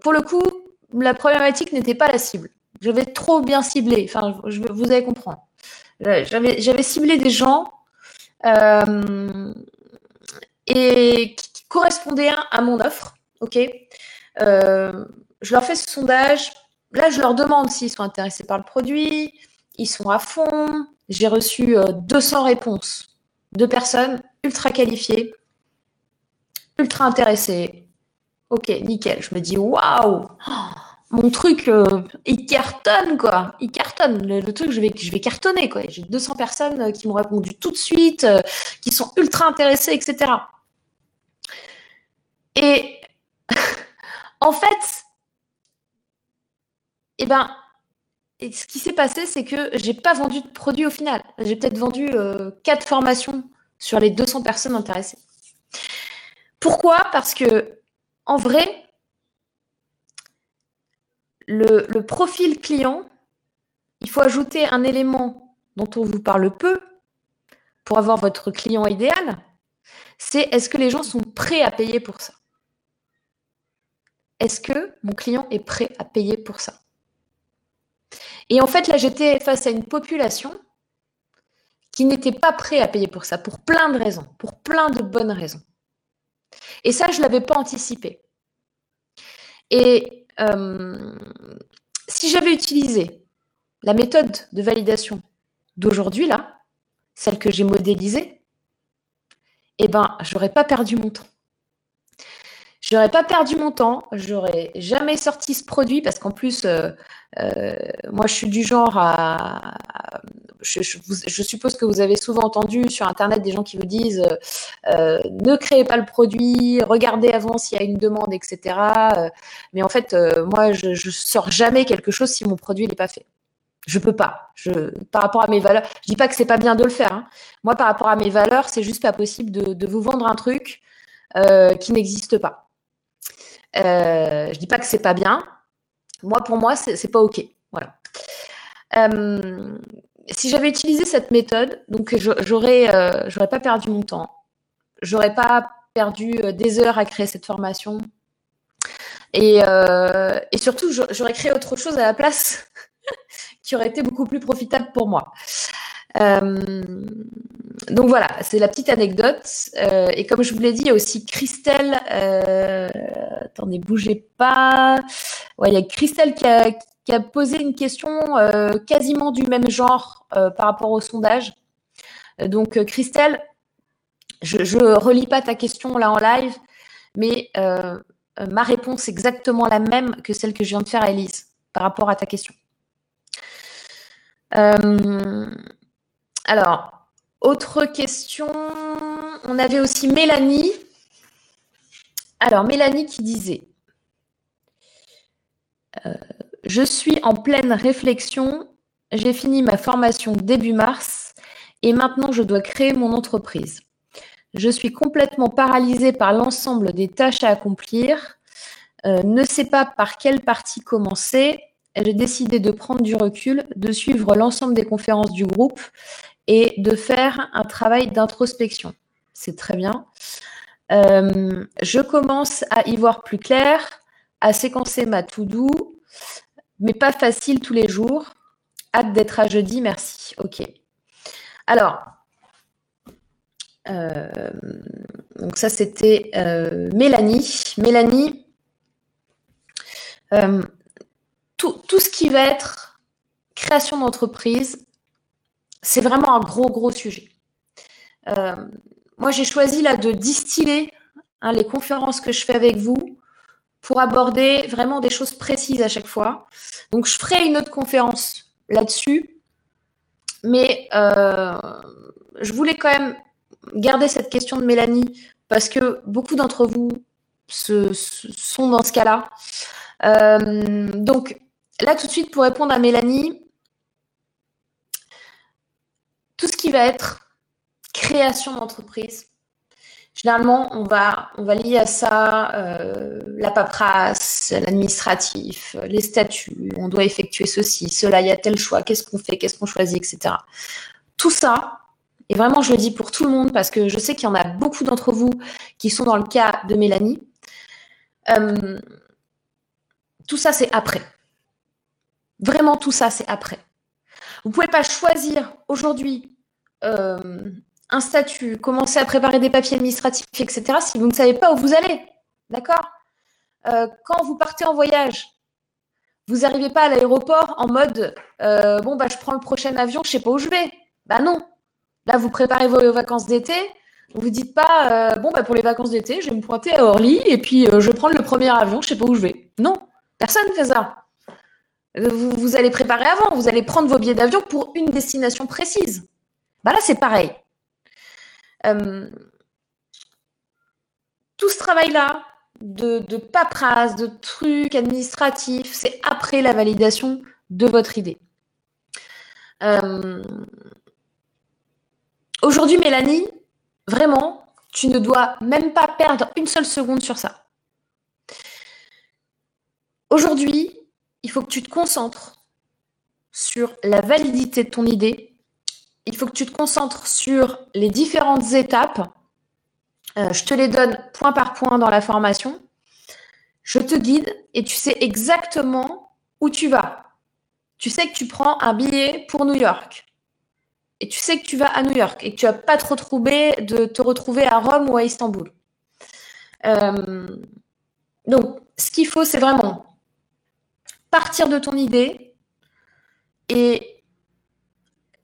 pour le coup, la problématique n'était pas la cible. J'avais trop bien ciblé. Enfin, je, vous allez comprendre. J'avais ciblé des gens euh, et qui correspondaient à mon offre. Ok? Euh, je leur fais ce sondage. Là, je leur demande s'ils sont intéressés par le produit. Ils sont à fond. J'ai reçu 200 euh, réponses de personnes ultra qualifiées, ultra intéressées. Ok, nickel. Je me dis waouh mon truc, euh, il cartonne, quoi. Il cartonne. Le, truc, je vais, cartonner, quoi. J'ai 200 personnes qui m'ont répondu tout de suite, qui sont ultra intéressées, etc. Et en fait, eh ben, ce qui s'est passé, c'est que j'ai pas vendu de produit au final. J'ai peut-être vendu quatre formations sur les 200 personnes intéressées. Pourquoi? Parce que, en vrai, le, profil client, il faut ajouter un élément dont on vous parle peu pour avoir votre client idéal, c'est est-ce que les gens sont prêts à payer pour ça? Est-ce que mon client est prêt à payer pour ça? Et en fait, là, j'étais face à une population qui n'était pas prêt à payer pour ça, pour plein de raisons, pour plein de bonnes raisons. Et ça, je ne l'avais pas anticipé. Et euh, si j'avais utilisé la méthode de validation d'aujourd'hui, là, celle que j'ai modélisée, eh ben, j'aurais pas perdu mon temps. J'aurais pas perdu mon temps, j'aurais jamais sorti ce produit parce qu'en plus, euh, euh, moi, je suis du genre à. je, suppose que vous avez souvent entendu sur Internet des gens qui vous disent euh, ne créez pas le produit, regardez avant s'il y a une demande, etc. mais en fait, moi, je, je sors jamais quelque chose si mon produit n'est pas fait. Je peux pas. Je, par rapport à mes valeurs, je dis pas que c'est pas bien de le faire. Hein. Moi, par rapport à mes valeurs, c'est juste pas possible de, de vous vendre un truc qui n'existe pas. Euh, je dis pas que c'est pas bien. Moi, pour moi, c'est pas ok. Voilà. Euh, si j'avais utilisé cette méthode, donc j'aurais euh, j'aurais pas perdu mon temps, j'aurais pas perdu euh, des heures à créer cette formation, et, et surtout j'aurais créé autre chose à la place qui aurait été beaucoup plus profitable pour moi. Euh, donc voilà, c'est la petite anecdote. Euh, et comme je vous l'ai dit, il y a aussi Christelle. Euh, attendez, bougez pas. Il y a Christelle qui a, posé une question quasiment du même genre par rapport au sondage. Donc Christelle, je, je relis pas ta question là en live, mais ma réponse est exactement la même que celle que je viens de faire à Elise par rapport à ta question. Alors, autre question. On avait aussi Mélanie. Alors, Mélanie qui disait euh, Je suis en pleine réflexion. J'ai fini ma formation début mars et maintenant je dois créer mon entreprise. Je suis complètement paralysée par l'ensemble des tâches à accomplir. Euh, ne sais pas par quelle partie commencer. J'ai décidé de prendre du recul, de suivre l'ensemble des conférences du groupe et de faire un travail d'introspection. C'est très bien. Euh, je commence à y voir plus clair, à séquencer ma to-do, mais pas facile tous les jours. Hâte d'être à jeudi, merci. Ok. Alors, euh, donc ça c'était euh, Mélanie. Mélanie, tout, ce qui va être création d'entreprise, c'est vraiment un gros gros sujet. moi j'ai choisi là de distiller hein, les conférences que je fais avec vous pour aborder vraiment des choses précises à chaque fois. Donc je ferai une autre conférence là-dessus, mais je voulais quand même garder cette question de Mélanie parce que beaucoup d'entre vous se, sont dans ce cas-là. Euh, donc là, tout de suite, pour répondre à Mélanie, tout ce qui va être création d'entreprise, généralement, on va, on va lier à ça euh, la paperasse, l'administratif, les statuts, on doit effectuer ceci, cela, il y a tel choix, qu'est-ce qu'on fait, qu'est-ce qu'on choisit, etc. Tout ça, et vraiment, je le dis pour tout le monde parce que je sais qu'il y en a beaucoup d'entre vous qui sont dans le cas de Mélanie. Euh, tout ça, c'est après. Vraiment, tout ça, c'est après. Vous ne pouvez pas choisir aujourd'hui euh, un statut, commencer à préparer des papiers administratifs, etc., si vous ne savez pas où vous allez. D'accord? Euh, Quand vous partez en voyage, vous n'arrivez pas à l'aéroport en mode bon, bah, je prends le prochain avion, je ne sais pas où je vais. Bah non, Là, vous préparez vos vacances d'été. Vous vous dites pas, euh, bon, bah, pour les vacances d'été, je vais me pointer à Orly et puis euh, je vais prendre le premier avion, je sais pas où je vais. Non, personne ne fait ça. Euh, vous, allez préparer avant, vous allez prendre vos billets d'avion pour une destination précise. Bah là, c'est pareil. tout ce travail-là, de, de paperasse, de trucs administratifs, c'est après la validation de votre idée. Aujourd'hui, Mélanie, vraiment, tu ne dois même pas perdre une seule seconde sur ça. Aujourd'hui, il faut que tu te concentres sur la validité de ton idée. Il faut que tu te concentres sur les différentes étapes. Euh, je te les donne point par point dans la formation. Je te guide et tu sais exactement où tu vas. Tu sais que tu prends un billet pour New York et tu sais que tu vas à New York et que tu vas pas te retrouver de te retrouver à Rome ou à Istanbul. Euh, donc, ce qu'il faut, c'est vraiment partir de ton idée et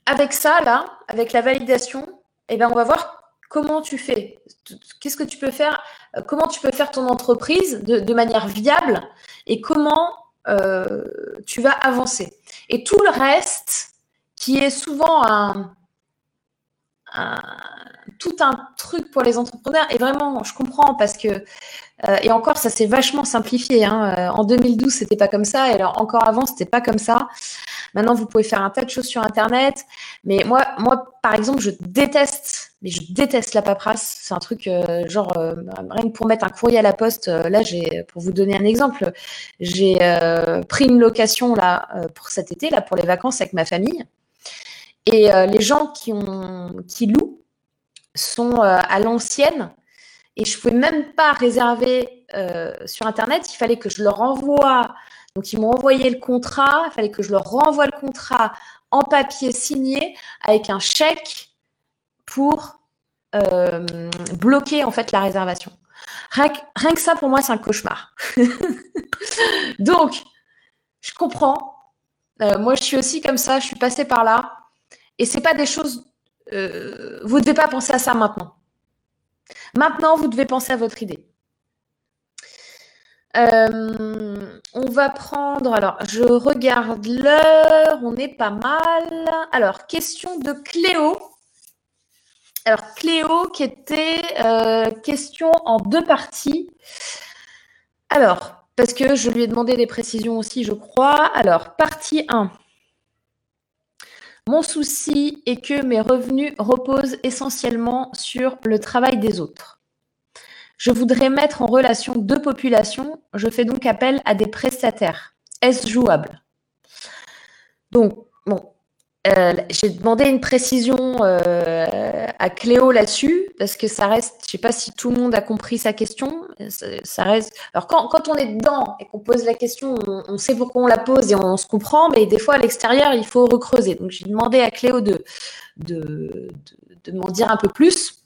avec ça, là, avec la validation, eh ben, on va voir comment tu fais. Qu'est-ce que tu peux faire Comment tu peux faire ton entreprise de, manière viable et comment euh, tu vas avancer. Et tout le reste, qui est souvent un, tout un truc pour les entrepreneurs. Et vraiment, je comprends parce que, euh, et encore, ça s'est vachement simplifié. Hein. Euh, en 2012, c'était pas comme ça. Et alors, encore avant, c'était pas comme ça. Maintenant, vous pouvez faire un tas de choses sur Internet. Mais moi, moi, par exemple, je déteste, mais je déteste la paperasse. C'est un truc, euh, genre, rien que pour mettre un courrier à la poste. là, j'ai, pour vous donner un exemple, j'ai pris une location là pour cet été, là, pour les vacances avec ma famille. Et euh, les gens qui, louent sont euh, à l'ancienne. Et je ne pouvais même pas réserver euh, sur Internet. Il fallait que je leur envoie. Donc, ils m'ont envoyé le contrat. Il fallait que je leur renvoie le contrat en papier signé avec un chèque pour bloquer en fait la réservation. Rien que ça, pour moi, c'est un cauchemar. Donc, je comprends. moi, je suis aussi comme ça. Je suis passée par là. Et c'est pas des choses. Euh, vous ne devez pas penser à ça maintenant. Maintenant, vous devez penser à votre idée. Euh, on va prendre. Alors, je regarde l'heure. On est pas mal. Alors, question de Cléo. Alors, Cléo qui était euh, question en deux parties. Alors, parce que je lui ai demandé des précisions aussi, je crois. Alors, partie 1. Mon souci est que mes revenus reposent essentiellement sur le travail des autres. Je voudrais mettre en relation deux populations, je fais donc appel à des prestataires. Est-ce jouable? Donc, bon, Euh, j'ai demandé une précision euh, à Cléo là-dessus, parce que ça reste, je sais pas si tout le monde a compris sa question, ça, reste... Alors quand, quand, on est dedans et qu'on pose la question, on, sait pourquoi on la pose et on, se comprend, mais des fois à l'extérieur, il faut recreuser. Donc j'ai demandé à Cléo de, de, de, de m'en dire un peu plus.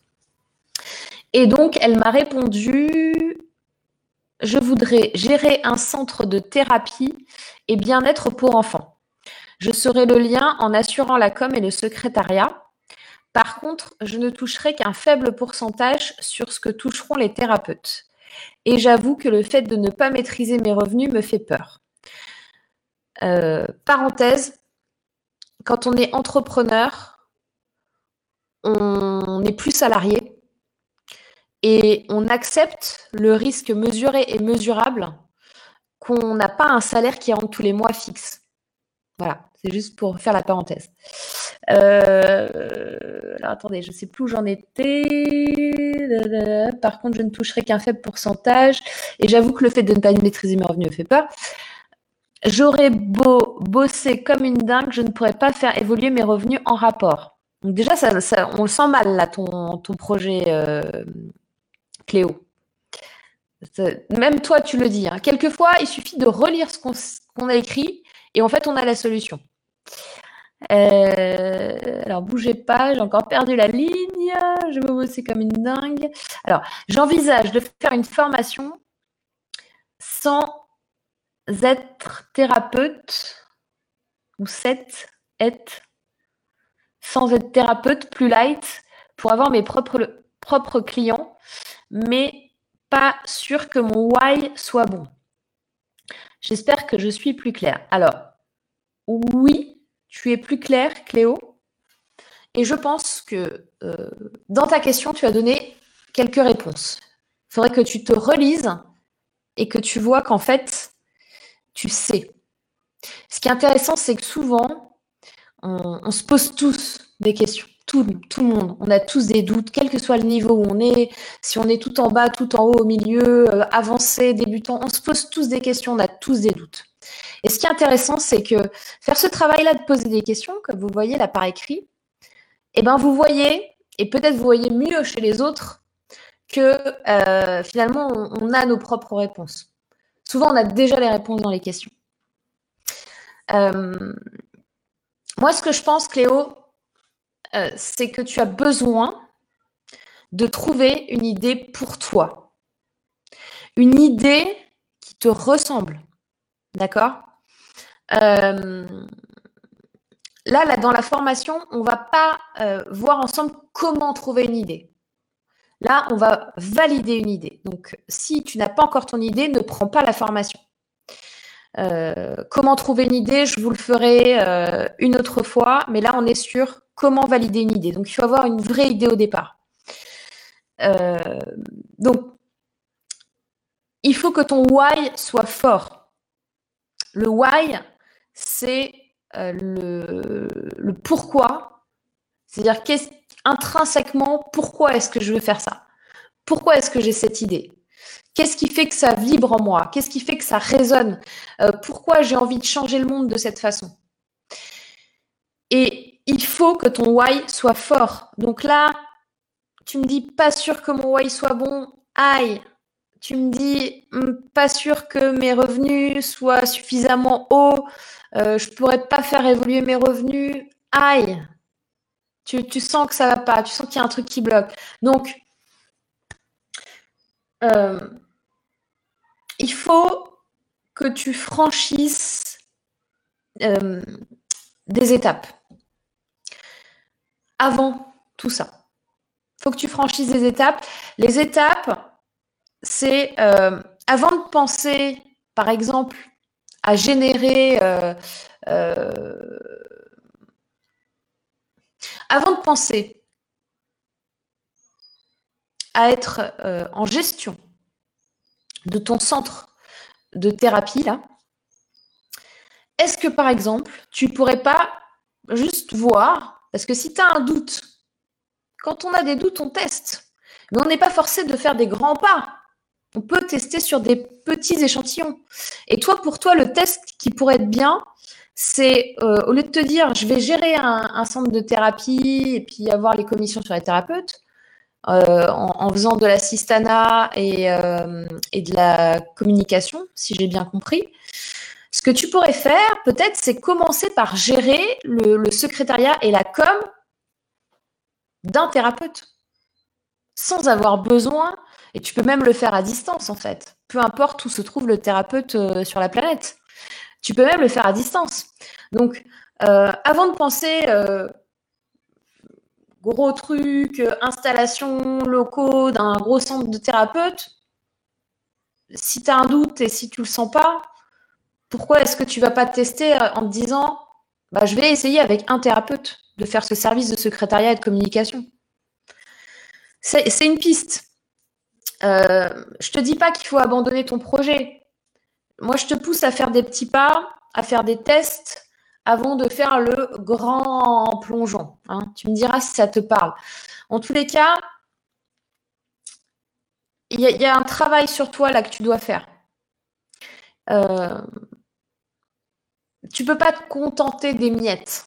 Et donc elle m'a répondu, je voudrais gérer un centre de thérapie et bien-être pour enfants. Je serai le lien en assurant la com et le secrétariat. Par contre, je ne toucherai qu'un faible pourcentage sur ce que toucheront les thérapeutes. Et j'avoue que le fait de ne pas maîtriser mes revenus me fait peur. Euh, parenthèse, quand on est entrepreneur, on n'est plus salarié et on accepte le risque mesuré et mesurable qu'on n'a pas un salaire qui rentre tous les mois fixe. Voilà. C'est juste pour faire la parenthèse. Euh, alors attendez, je ne sais plus où j'en étais. Par contre, je ne toucherai qu'un faible pourcentage. Et j'avoue que le fait de ne pas maîtriser mes revenus me fait peur. J'aurais beau bosser comme une dingue, je ne pourrais pas faire évoluer mes revenus en rapport. Donc déjà, ça, on le sent mal là, ton, projet, euh, Cléo. Même toi, tu le dis. Hein. Quelquefois, il suffit de relire ce qu'on a écrit et en fait, on a la solution. Euh, alors, bougez pas, j'ai encore perdu la ligne. Je vais bosser comme une dingue. Alors, j'envisage de faire une formation sans être thérapeute ou cette être sans être thérapeute plus light pour avoir mes propres, propres clients, mais pas sûr que mon why soit bon. J'espère que je suis plus claire. Alors, oui, tu es plus claire, Cléo. Et je pense que euh, dans ta question, tu as donné quelques réponses. Il faudrait que tu te relises et que tu vois qu'en fait, tu sais. Ce qui est intéressant, c'est que souvent, on, se pose tous des questions. Tout, le monde. On a tous des doutes, quel que soit le niveau où on est, si on est tout en bas, tout en haut, au milieu, euh, avancé, débutant, on se pose tous des questions, on a tous des doutes. Et ce qui est intéressant, c'est que faire ce travail-là de poser des questions, comme vous voyez là par écrit, eh ben vous voyez, et peut-être vous voyez mieux chez les autres, que euh, finalement on, a nos propres réponses. Souvent, on a déjà les réponses dans les questions. Euh, moi, ce que je pense, Cléo, euh, c'est que tu as besoin de trouver une idée pour toi. Une idée qui te ressemble. D'accord? Euh, là, dans la formation, on va pas euh, voir ensemble comment trouver une idée. Là, on va valider une idée. Donc, si tu n'as pas encore ton idée, ne prends pas la formation. Euh, comment trouver une idée, je vous le ferai une autre fois, mais là, on est sur comment valider une idée. Donc, il faut avoir une vraie idée au départ. donc, il faut que ton why soit fort. Le why, c'est euh, le, pourquoi. C'est-à-dire intrinsèquement, pourquoi est-ce que je veux faire ça? Pourquoi est-ce que j'ai cette idée? Qu'est-ce qui fait que ça vibre en moi? Qu'est-ce qui fait que ça résonne? Euh, Pourquoi j'ai envie de changer le monde de cette façon? Et il faut que ton why soit fort. Donc là, tu me dis pas sûr que mon why soit bon. Aïe, tu me dis hum, pas sûr que mes revenus soient suffisamment hauts, euh, je pourrais pas faire évoluer mes revenus. Aïe, tu, sens que ça va pas, tu sens qu'il y a un truc qui bloque. Donc, euh, il faut que tu franchisses euh, des étapes avant tout ça. Il faut que tu franchisses des étapes. Les étapes, c'est euh, avant de penser, par exemple, à générer... Avant de penser à être en gestion de ton centre de thérapie, là, est-ce que, par exemple, tu pourrais pas juste voir, parce que si tu as un doute, quand on a des doutes, on teste. Mais on n'est pas forcé de faire des grands pas On peut tester sur des petits échantillons. Et toi, pour toi, le test qui pourrait être bien, c'est euh, au lieu de te dire je vais gérer un, centre de thérapie et puis avoir les commissions sur les thérapeutes, euh, en, faisant de et, euh, et de la communication, si j'ai bien compris. Ce que tu pourrais faire, peut-être, c'est commencer par gérer le, secrétariat et la com d'un thérapeute, sans avoir besoin, et tu peux même le faire à distance, en fait, peu importe où se trouve le thérapeute sur la planète. Tu peux même le faire à distance. Donc, euh, avant de penser euh, gros truc, euh, installation locaux d'un gros centre de thérapeute, si tu as un doute et si tu le sens pas, pourquoi est-ce que tu vas pas tester en te disant bah, je vais essayer avec un thérapeute de faire ce service de secrétariat et de communication? C'est une piste. Euh, je te dis pas qu'il faut abandonner ton projet. Moi, je te pousse à faire des petits pas, à faire des tests avant de faire le grand plongeon. Hein. Tu me diras si ça te parle. En tous les cas, il y, a un travail sur toi là que tu dois faire. Euh, tu peux pas te contenter des miettes.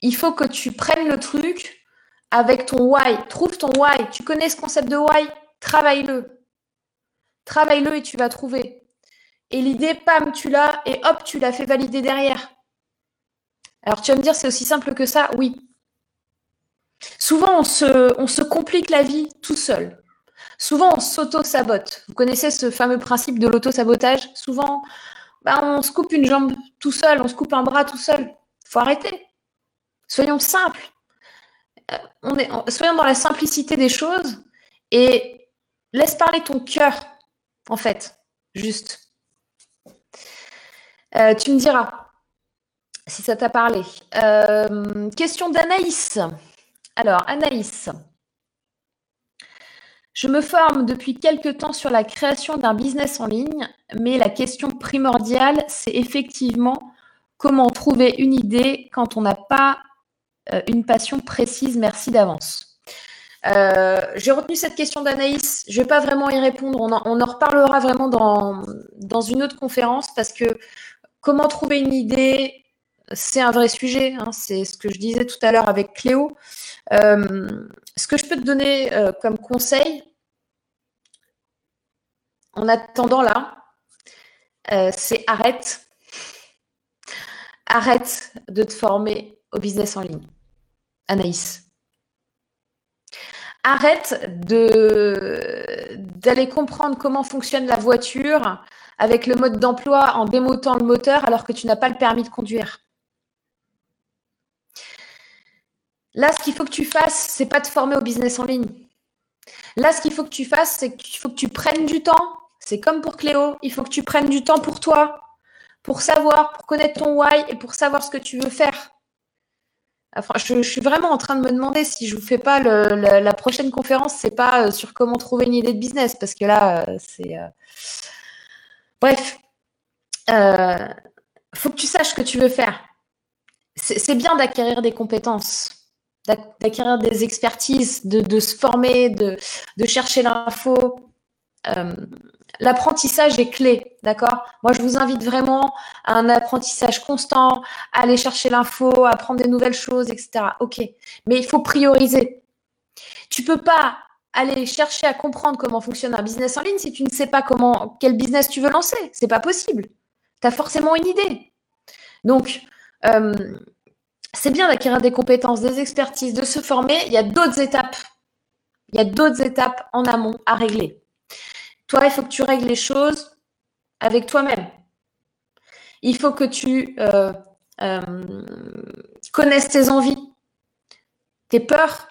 Il faut que tu prennes le truc avec ton why. Trouve ton why. Tu connais ce concept de why? Travaille-le. Travaille-le et tu vas trouver. Et l'idée, pam, tu l'as, et hop, tu l'as fait valider derrière. Alors tu vas me dire, c'est aussi simple que ça Oui. Souvent, on se, on se complique la vie tout seul. Souvent, on s'auto-sabote. Vous connaissez ce fameux principe de l'auto-sabotage? Souvent, bah, on se coupe une jambe tout seul, on se coupe un bras tout seul. faut arrêter. Soyons simples. Euh, soyons dans la simplicité des choses et laisse parler ton cœur, en fait, juste. Euh, tu me diras si ça t'a parlé. Euh, question d'Anaïs. Alors, Anaïs. Je me forme depuis quelques temps sur la création d'un business en ligne, mais la question primordiale, c'est effectivement comment trouver une idée quand on n'a pas euh, une passion précise. Merci d'avance. J'ai retenu cette question d'Anaïs. Je ne vais pas vraiment y répondre. On en, on en reparlera vraiment dans, dans, une autre conférence parce que Comment trouver une idée C'est un vrai sujet. Hein, c'est ce que je disais tout à l'heure avec Cléo. Euh, ce que je peux te donner euh, comme conseil, en attendant là, euh, c'est arrête. Arrête de te former au business en ligne. Anaïs. Arrête d'aller comprendre comment fonctionne la voiture avec le mode d'emploi en démotant le moteur alors que tu n'as pas le permis de conduire. Là, ce qu'il faut que tu fasses, c'est pas te former au business en ligne. Là, ce qu'il faut que tu fasses, c'est qu'il faut que tu prennes du temps. C'est comme pour Cléo, il faut que tu prennes du temps pour toi, pour savoir, pour connaître ton why et pour savoir ce que tu veux faire. Enfin, je, suis vraiment en train de me demander si je vous fais pas la, prochaine conférence, c'est pas euh, sur comment trouver une idée de business, parce que là, euh, c'est euh, Bref, euh, faut que tu saches ce que tu veux faire. C'est bien d'acquérir des compétences, d'acquérir des expertises, de, se former, de, chercher l'info. Euh, l'apprentissage est clé, d'accord? Moi, je vous invite vraiment à un apprentissage constant, à aller chercher l'info, à apprendre des nouvelles choses, etc. Ok, mais il faut prioriser. Tu peux pas aller chercher à comprendre comment fonctionne un business en ligne si tu ne sais pas comment quel business tu veux lancer. C'est pas possible. Tu as forcément une idée. Donc, euh, c'est bien d'acquérir des compétences, des expertises, de se former. Il y a d'autres étapes. Il y a d'autres étapes en amont à régler. Toi, il faut que tu règles les choses avec toi-même. Il faut que tu euh, euh, connaisses tes envies, tes peurs,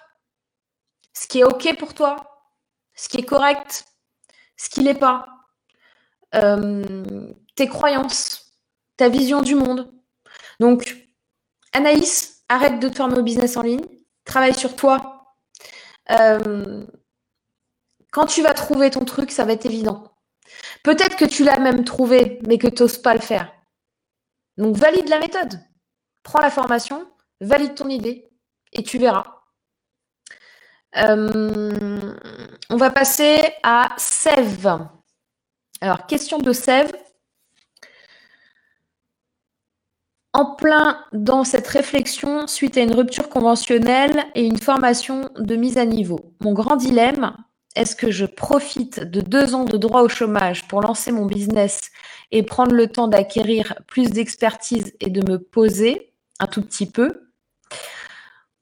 ce qui est OK pour toi, ce qui est correct, ce qui l'est pas, euh, tes croyances, ta vision du monde. Donc, Anaïs, arrête de te former au business en ligne, travaille sur toi. Euh, quand tu vas trouver ton truc, ça va être évident. Peut-être que tu l'as même trouvé, mais que tu n'oses pas le faire. Donc, valide la méthode. Prends la formation, valide ton idée, et tu verras. Euh, on va passer à Sève. Alors, question de Sève. En plein dans cette réflexion suite à une rupture conventionnelle et une formation de mise à niveau. Mon grand dilemme, est-ce que je profite de deux ans de droit au chômage pour lancer mon business et prendre le temps d'acquérir plus d'expertise et de me poser un tout petit peu?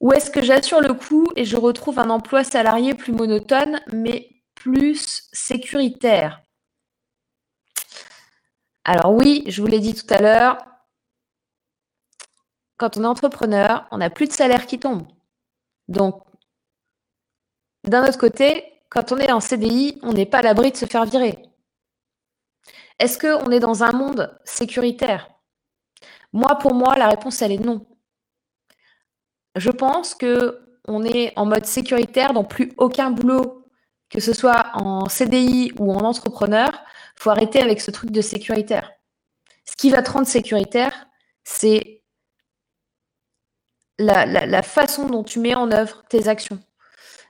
Ou est-ce que j'assure le coup et je retrouve un emploi salarié plus monotone mais plus sécuritaire? Alors oui, je vous l'ai dit tout à l'heure, quand on est entrepreneur, on n'a plus de salaire qui tombe. Donc, d'un autre côté, quand on est en CDI, on n'est pas à l'abri de se faire virer. Est-ce qu'on est dans un monde sécuritaire? Moi, pour moi, la réponse, elle est non. Je pense que on est en mode sécuritaire dans plus aucun boulot, que ce soit en CDI ou en entrepreneur. Faut arrêter avec ce truc de sécuritaire. Ce qui va te rendre sécuritaire, c'est la, façon dont tu mets en œuvre tes actions.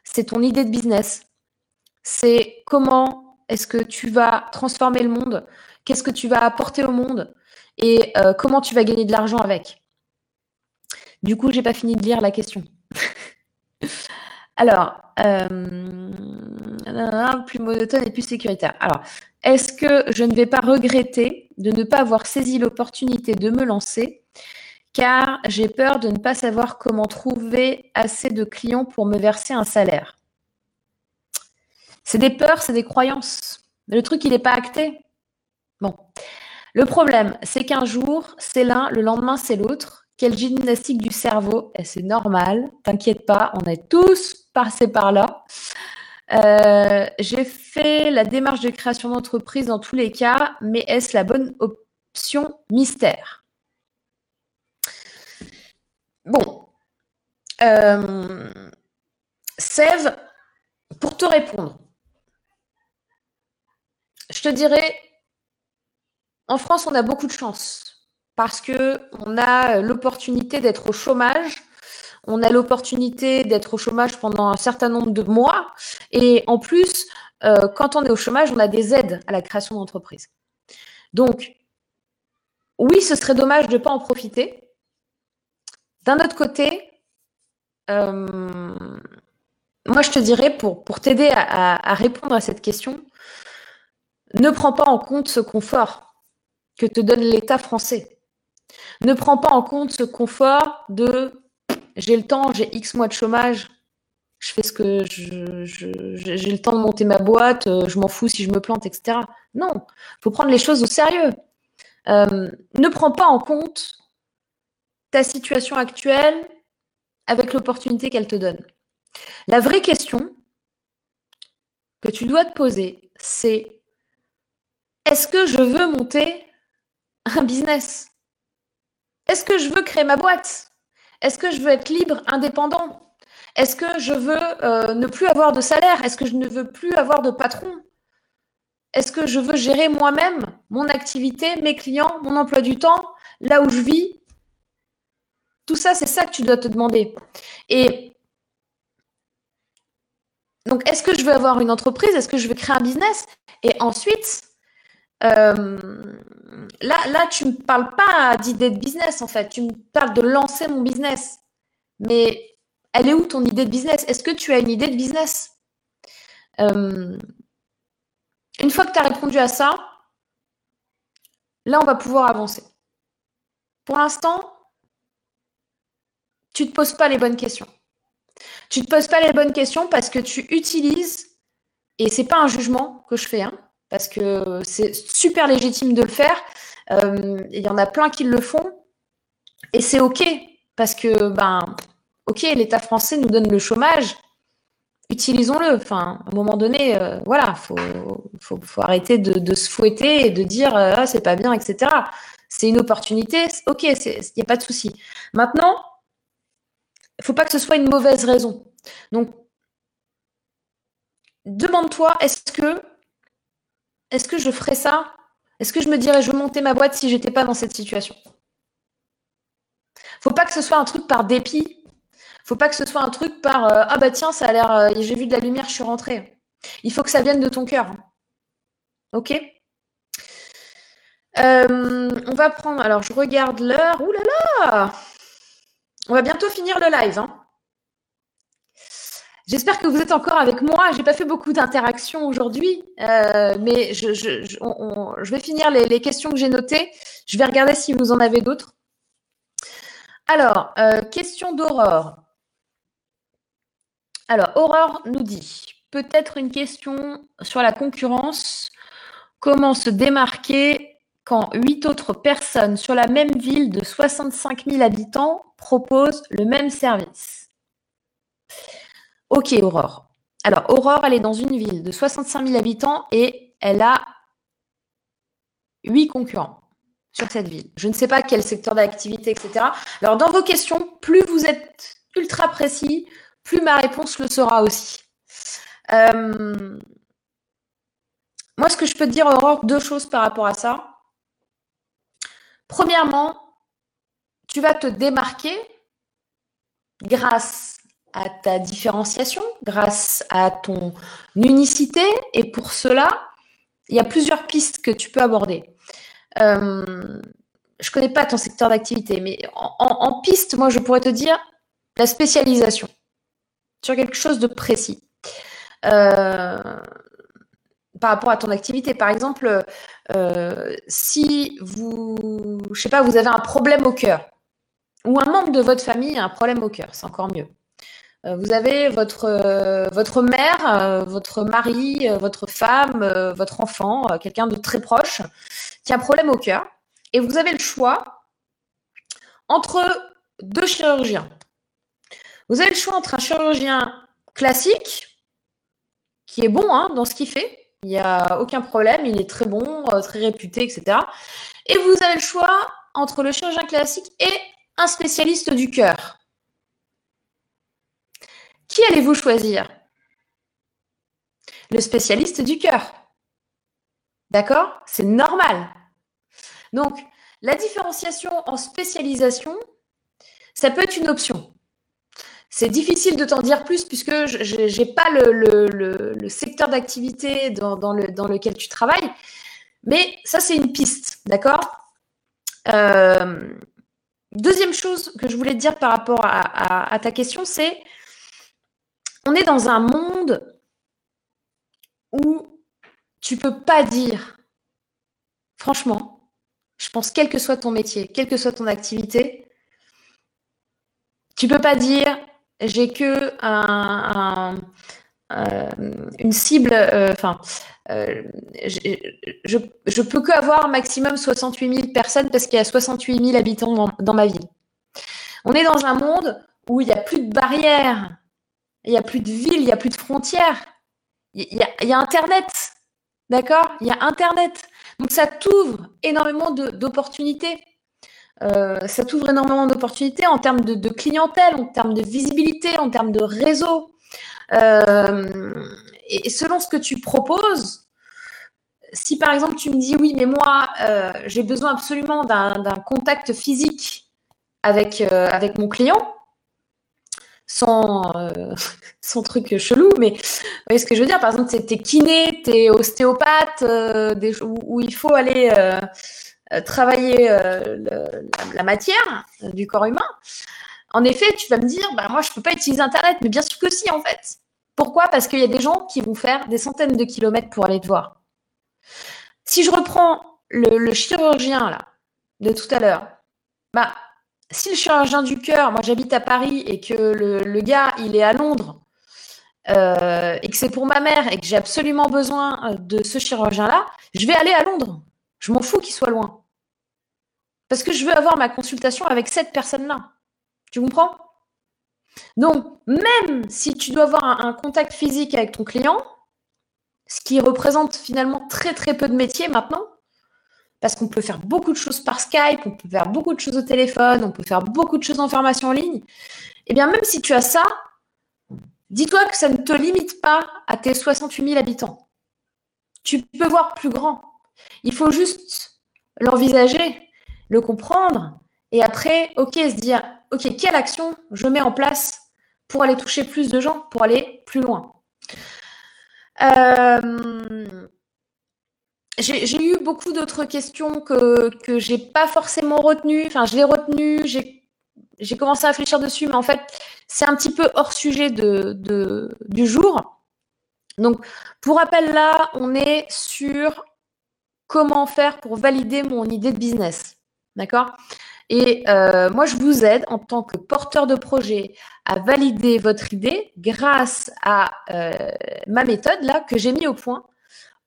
C'est ton idée de business. C'est comment est-ce que tu vas transformer le monde, qu'est-ce que tu vas apporter au monde? Et euh, comment tu vas gagner de l'argent avec? Du coup, j'ai pas fini de lire la question. Alors, euh, plus monotone et plus sécuritaire. Alors, est-ce que je ne vais pas regretter de ne pas avoir saisi l'opportunité de me lancer? Car j'ai peur de ne pas savoir comment trouver assez de clients pour me verser un salaire. C'est des peurs, c'est des croyances. Le truc, il n'est pas acté. Bon. Le problème, c'est qu'un jour, c'est l'un, le lendemain, c'est l'autre. Quelle gymnastique du cerveau? Et c'est normal, t'inquiète pas, on est tous passés par là. Euh, j'ai fait la démarche de création d'entreprise dans tous les cas, mais est-ce la bonne option mystère? Bon. Euh, Sève, pour te répondre, je te dirais, en France, on a beaucoup de chance parce que on a l'opportunité d'être au chômage. On a l'opportunité d'être au chômage pendant un certain nombre de mois. Et en plus, euh, quand on est au chômage, on a des aides à la création d'entreprise. Donc, oui, ce serait dommage de ne pas en profiter. D'un autre côté, euh, moi je te dirais, pour, pour t'aider à, répondre à cette question, ne prends pas en compte ce confort que te donne l'État français. Ne prends pas en compte ce confort de j'ai le temps, j'ai X mois de chômage, je fais ce que j'ai le temps de monter ma boîte, euh, je m'en fous si je me plante, etc. Non, il faut prendre les choses au sérieux. Euh, ne prends pas en compte ta situation actuelle avec l'opportunité qu'elle te donne. La vraie question que tu dois te poser, c'est est-ce que je veux monter un business? Est-ce que je veux créer ma boîte? Est-ce que je veux être libre, indépendant? Est-ce que je veux euh, ne plus avoir de salaire? Est-ce que je ne veux plus avoir de patron? Est-ce que je veux gérer moi-même mon activité, mes clients, mon emploi du temps, là où je vis? Tout ça, c'est ça que tu dois te demander. Et donc, est-ce que je veux avoir une entreprise? Est-ce que je veux créer un business? Et ensuite, euh, là, là, tu ne me parles pas d'idée de business, en fait. Tu me parles de lancer mon business. Mais elle est où ton idée de business? Est-ce que tu as une idée de business? Euh, Une fois que tu as répondu à ça, là, on va pouvoir avancer. Pour l'instant, tu ne te poses pas les bonnes questions. Tu ne te poses pas les bonnes questions parce que tu utilises, et c'est pas un jugement que je fais, hein, parce que c'est super légitime de le faire. Euh, il y en a plein qui le font, et c'est ok, parce que, ben, ok, l'État français nous donne le chômage, utilisons-le. Enfin, à un moment donné, euh, voilà, faut, faut, faut, arrêter de, se fouetter et de dire euh, ah, c'est pas bien, etc. C'est une opportunité, ok, il n'y a pas de souci. Maintenant, il faut pas que ce soit une mauvaise raison. Donc, demande-toi, est-ce que, est-ce que je ferais ça? Est-ce que je me dirais, je monter ma boîte si j'étais pas dans cette situation? Faut pas que ce soit un truc par dépit. Faut pas que ce soit un truc par euh, ah bah tiens, ça a l'air, euh, j'ai vu de la lumière, je suis rentrée. Il faut que ça vienne de ton cœur. Ok? Euh, On va prendre. Alors, je regarde l'heure. Ouh là là On va bientôt finir le live. Hein. J'espère que vous êtes encore avec moi. J'ai pas fait beaucoup d'interactions aujourd'hui, euh, mais je, vais finir les, questions que j'ai notées. Je vais regarder si vous en avez d'autres. Alors, euh, question d'Aurore. Alors, Aurore nous dit peut-être une question sur la concurrence. Comment se démarquer quand huit autres personnes sur la même ville de 65 000 habitants proposent le même service? Ok, Aurore. Alors, Aurore, elle est dans une ville de 65 000 habitants et elle a 8 concurrents sur cette ville. Je ne sais pas quel secteur d'activité, etc. Alors, dans vos questions, plus vous êtes ultra précis, plus ma réponse le sera aussi. Euh, moi, ce que je peux te dire, Aurore, deux choses par rapport à ça. Premièrement, tu vas te démarquer grâce à ta différenciation, grâce à ton unicité. Et pour cela, il y a plusieurs pistes que tu peux aborder. Euh, je ne connais pas ton secteur d'activité, mais en, piste, moi, je pourrais te dire la spécialisation sur quelque chose de précis. Euh, par rapport à ton activité. Par exemple, euh, si vous, je sais pas, vous avez un problème au cœur, ou un membre de votre famille a un problème au cœur, c'est encore mieux. Euh, vous avez votre, euh, mère, euh, votre mari, votre femme, votre enfant, quelqu'un de très proche qui a un problème au cœur. Et vous avez le choix entre deux chirurgiens. Vous avez le choix entre un chirurgien classique, qui est bon hein, dans ce qu'il fait, il n'y a aucun problème, il est très bon, très réputé, etc. Et vous avez le choix entre le chirurgien classique et un spécialiste du cœur. Qui allez-vous choisir? Le spécialiste du cœur. D'accord? C'est normal. Donc, la différenciation en spécialisation, ça peut être une option. C'est difficile de t'en dire plus puisque je n'ai pas le, secteur d'activité dans, lequel tu travailles. Mais ça, c'est une piste, d'accord? Euh, Deuxième chose que je voulais te dire par rapport à ta question, c'est on est dans un monde où tu peux pas dire, franchement, je pense quel que soit ton métier, quelle que soit ton activité, tu peux pas dire j'ai que un, euh, une cible, euh, enfin, euh, je, peux que avoir maximum 68 000 personnes parce qu'il y a 68 000 habitants dans, dans ma ville. On est dans un monde où il n'y a plus de barrières il n'y a plus de ville, il n'y a plus de frontières. Il y, a, Internet. D'accord? Il y a Internet. Donc ça t'ouvre énormément d'opportunités. Euh, ça t'ouvre énormément d'opportunités en termes de, clientèle, en termes de visibilité, en termes de réseau. Euh, et selon ce que tu proposes, si par exemple tu me dis oui, mais moi euh, j'ai besoin absolument d'un contact physique avec mon client, sans, euh, sans truc chelou, mais vous voyez ce que je veux dire Par exemple, t'es kiné, t'es ostéopathe, euh, où, où, il faut aller euh, travailler la, matière du corps humain. En effet, tu vas me dire, bah, moi, je peux pas utiliser Internet, mais bien sûr que si, en fait. Pourquoi? Parce qu'il y a des gens qui vont faire des centaines de kilomètres pour aller te voir. Si je reprends le, le chirurgien là de tout à l'heure, bah si le chirurgien du cœur, moi j'habite à Paris et que le, gars il est à Londres euh, et que c'est pour ma mère et que j'ai absolument besoin euh, de ce chirurgien-là, je vais aller à Londres. Je m'en fous qu'il soit loin. Parce que je veux avoir ma consultation avec cette personne-là. Tu comprends? Donc, même si tu dois avoir un, un contact physique avec ton client, ce qui représente finalement très très peu de métiers maintenant, parce qu'on peut faire beaucoup de choses par Skype, on peut faire beaucoup de choses au téléphone, on peut faire beaucoup de choses en formation en ligne. Eh bien, même si tu as ça, dis-toi que ça ne te limite pas à tes 68 000 habitants. Tu peux voir plus grand. Il faut juste l'envisager, le comprendre, et après, ok, se dire, ok, quelle action je mets en place pour aller toucher plus de gens, pour aller plus loin. Euh, j'ai eu beaucoup d'autres questions que, que j'ai pas forcément retenues. Enfin, je l'ai retenu, j'ai commencé à réfléchir dessus, mais en fait, c'est un petit peu hors sujet de, de, du jour. Donc, pour rappel, là, on est sur comment faire pour valider mon idée de business. D'accord? Et euh, moi, je vous aide en tant que porteur de projet à valider votre idée grâce à euh, ma méthode là que j'ai mis au point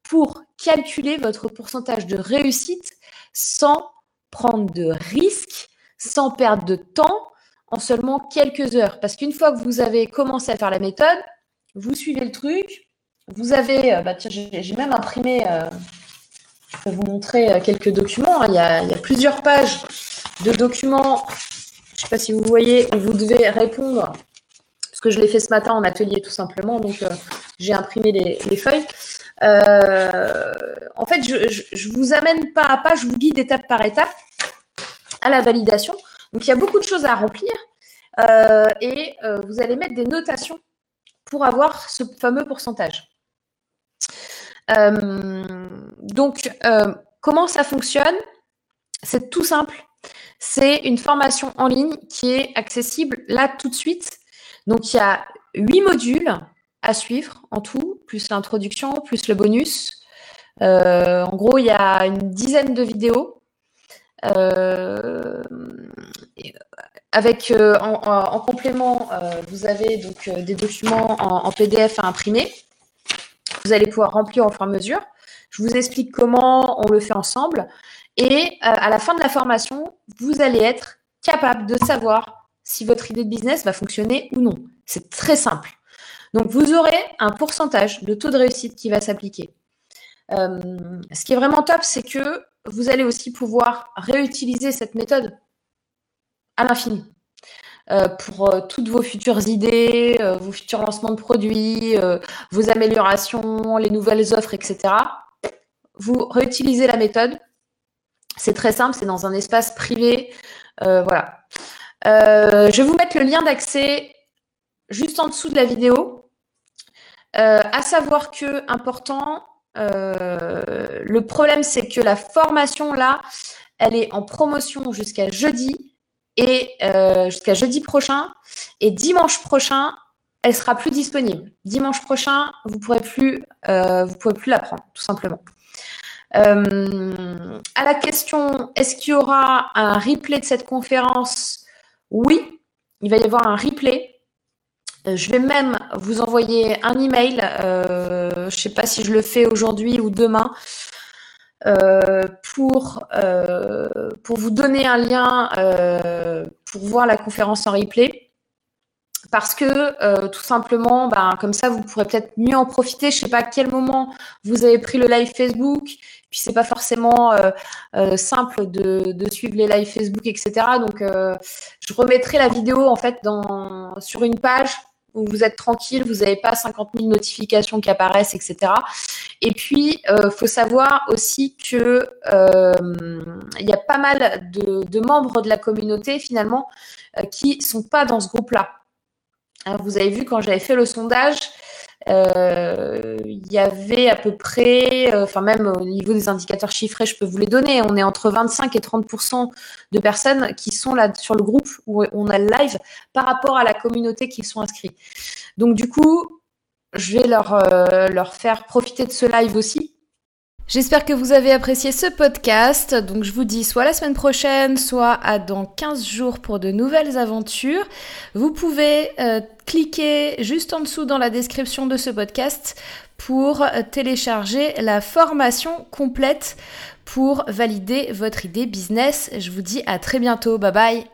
pour calculer votre pourcentage de réussite sans prendre de risques, sans perdre de temps, en seulement quelques heures. Parce qu'une fois que vous avez commencé à faire la méthode, vous suivez le truc, vous avez, euh, bah j'ai même imprimé, euh, je peux vous montrer euh, quelques documents. Hein. Il, y a, plusieurs pages de documents. Je ne sais pas si vous voyez, où vous devez répondre. Parce que je l'ai fait ce matin en atelier tout simplement. Donc, j'ai imprimé les feuilles. Euh, en fait, je, vous amène pas à pas, je vous guide étape par étape à la validation. Donc, il y a beaucoup de choses à remplir euh, et euh, vous allez mettre des notations pour avoir ce fameux pourcentage. donc, comment ça fonctionne? C'est tout simple. C'est une formation en ligne qui est accessible là tout de suite. Donc, il y a huit modules à suivre en tout, plus l'introduction, plus le bonus. Euh, en gros, il y a une dizaine de vidéos. Euh, avec euh, en, complément, vous avez donc des documents en, PDF à imprimer. Vous allez pouvoir remplir au fur et à mesure. Je vous explique comment on le fait ensemble. Et à la fin de la formation, vous allez être capable de savoir si votre idée de business va fonctionner ou non. C'est très simple. Donc, vous aurez un pourcentage de taux de réussite qui va s'appliquer. Euh, ce qui est vraiment top, c'est que vous allez aussi pouvoir réutiliser cette méthode à l'infini. Euh, pour euh, toutes vos futures idées, vos futurs lancements de produits, vos améliorations, les nouvelles offres, etc. Vous réutilisez la méthode. C'est très simple, c'est dans un espace privé. voilà. je vais vous mettre le lien d'accès juste en dessous de la vidéo. Euh, à savoir que, important, euh, le problème, c'est que la formation, là, elle est en promotion jusqu'à jeudi et euh, jusqu'à jeudi prochain. Et dimanche prochain, elle sera plus disponible. Dimanche prochain, vous pourrez plus, vous pourrez plus la prendre, tout simplement. à la question, est-ce qu'il y aura un replay de cette conférence? Oui, il va y avoir un replay. Euh, je vais même vous envoyer un email. Euh, je ne sais pas si je le fais aujourd'hui ou demain. Euh, pour, pour vous donner un lien pour voir la conférence en replay. Parce que tout simplement, ben, comme ça, vous pourrez peut-être mieux en profiter. Je ne sais pas à quel moment vous avez pris le live Facebook. Puis c'est pas forcément simple de, de, suivre les lives Facebook, etc. Donc je remettrai la vidéo en fait dans, sur une page où vous êtes tranquille, vous n'avez pas 50 000 notifications qui apparaissent, etc. Et puis, euh, faut savoir aussi que euh, il y a pas mal de, membres de la communauté finalement euh, qui sont pas dans ce groupe-là. Hein, vous avez vu quand j'avais fait le sondage, il y avait à peu près, euh, enfin même au niveau des indicateurs chiffrés, je peux vous les donner, on est entre 25 et 30% de personnes qui sont là sur le groupe où on a le live par rapport à la communauté qui sont inscrits. Donc du coup, je vais leur, euh, leur faire profiter de ce live aussi J'espère que vous avez apprécié ce podcast. Donc je vous dis soit la semaine prochaine, soit à dans 15 jours pour de nouvelles aventures. Vous pouvez euh, cliquer juste en dessous dans la description de ce podcast pour euh, télécharger la formation complète pour valider votre idée business. Je vous dis à très bientôt. Bye bye.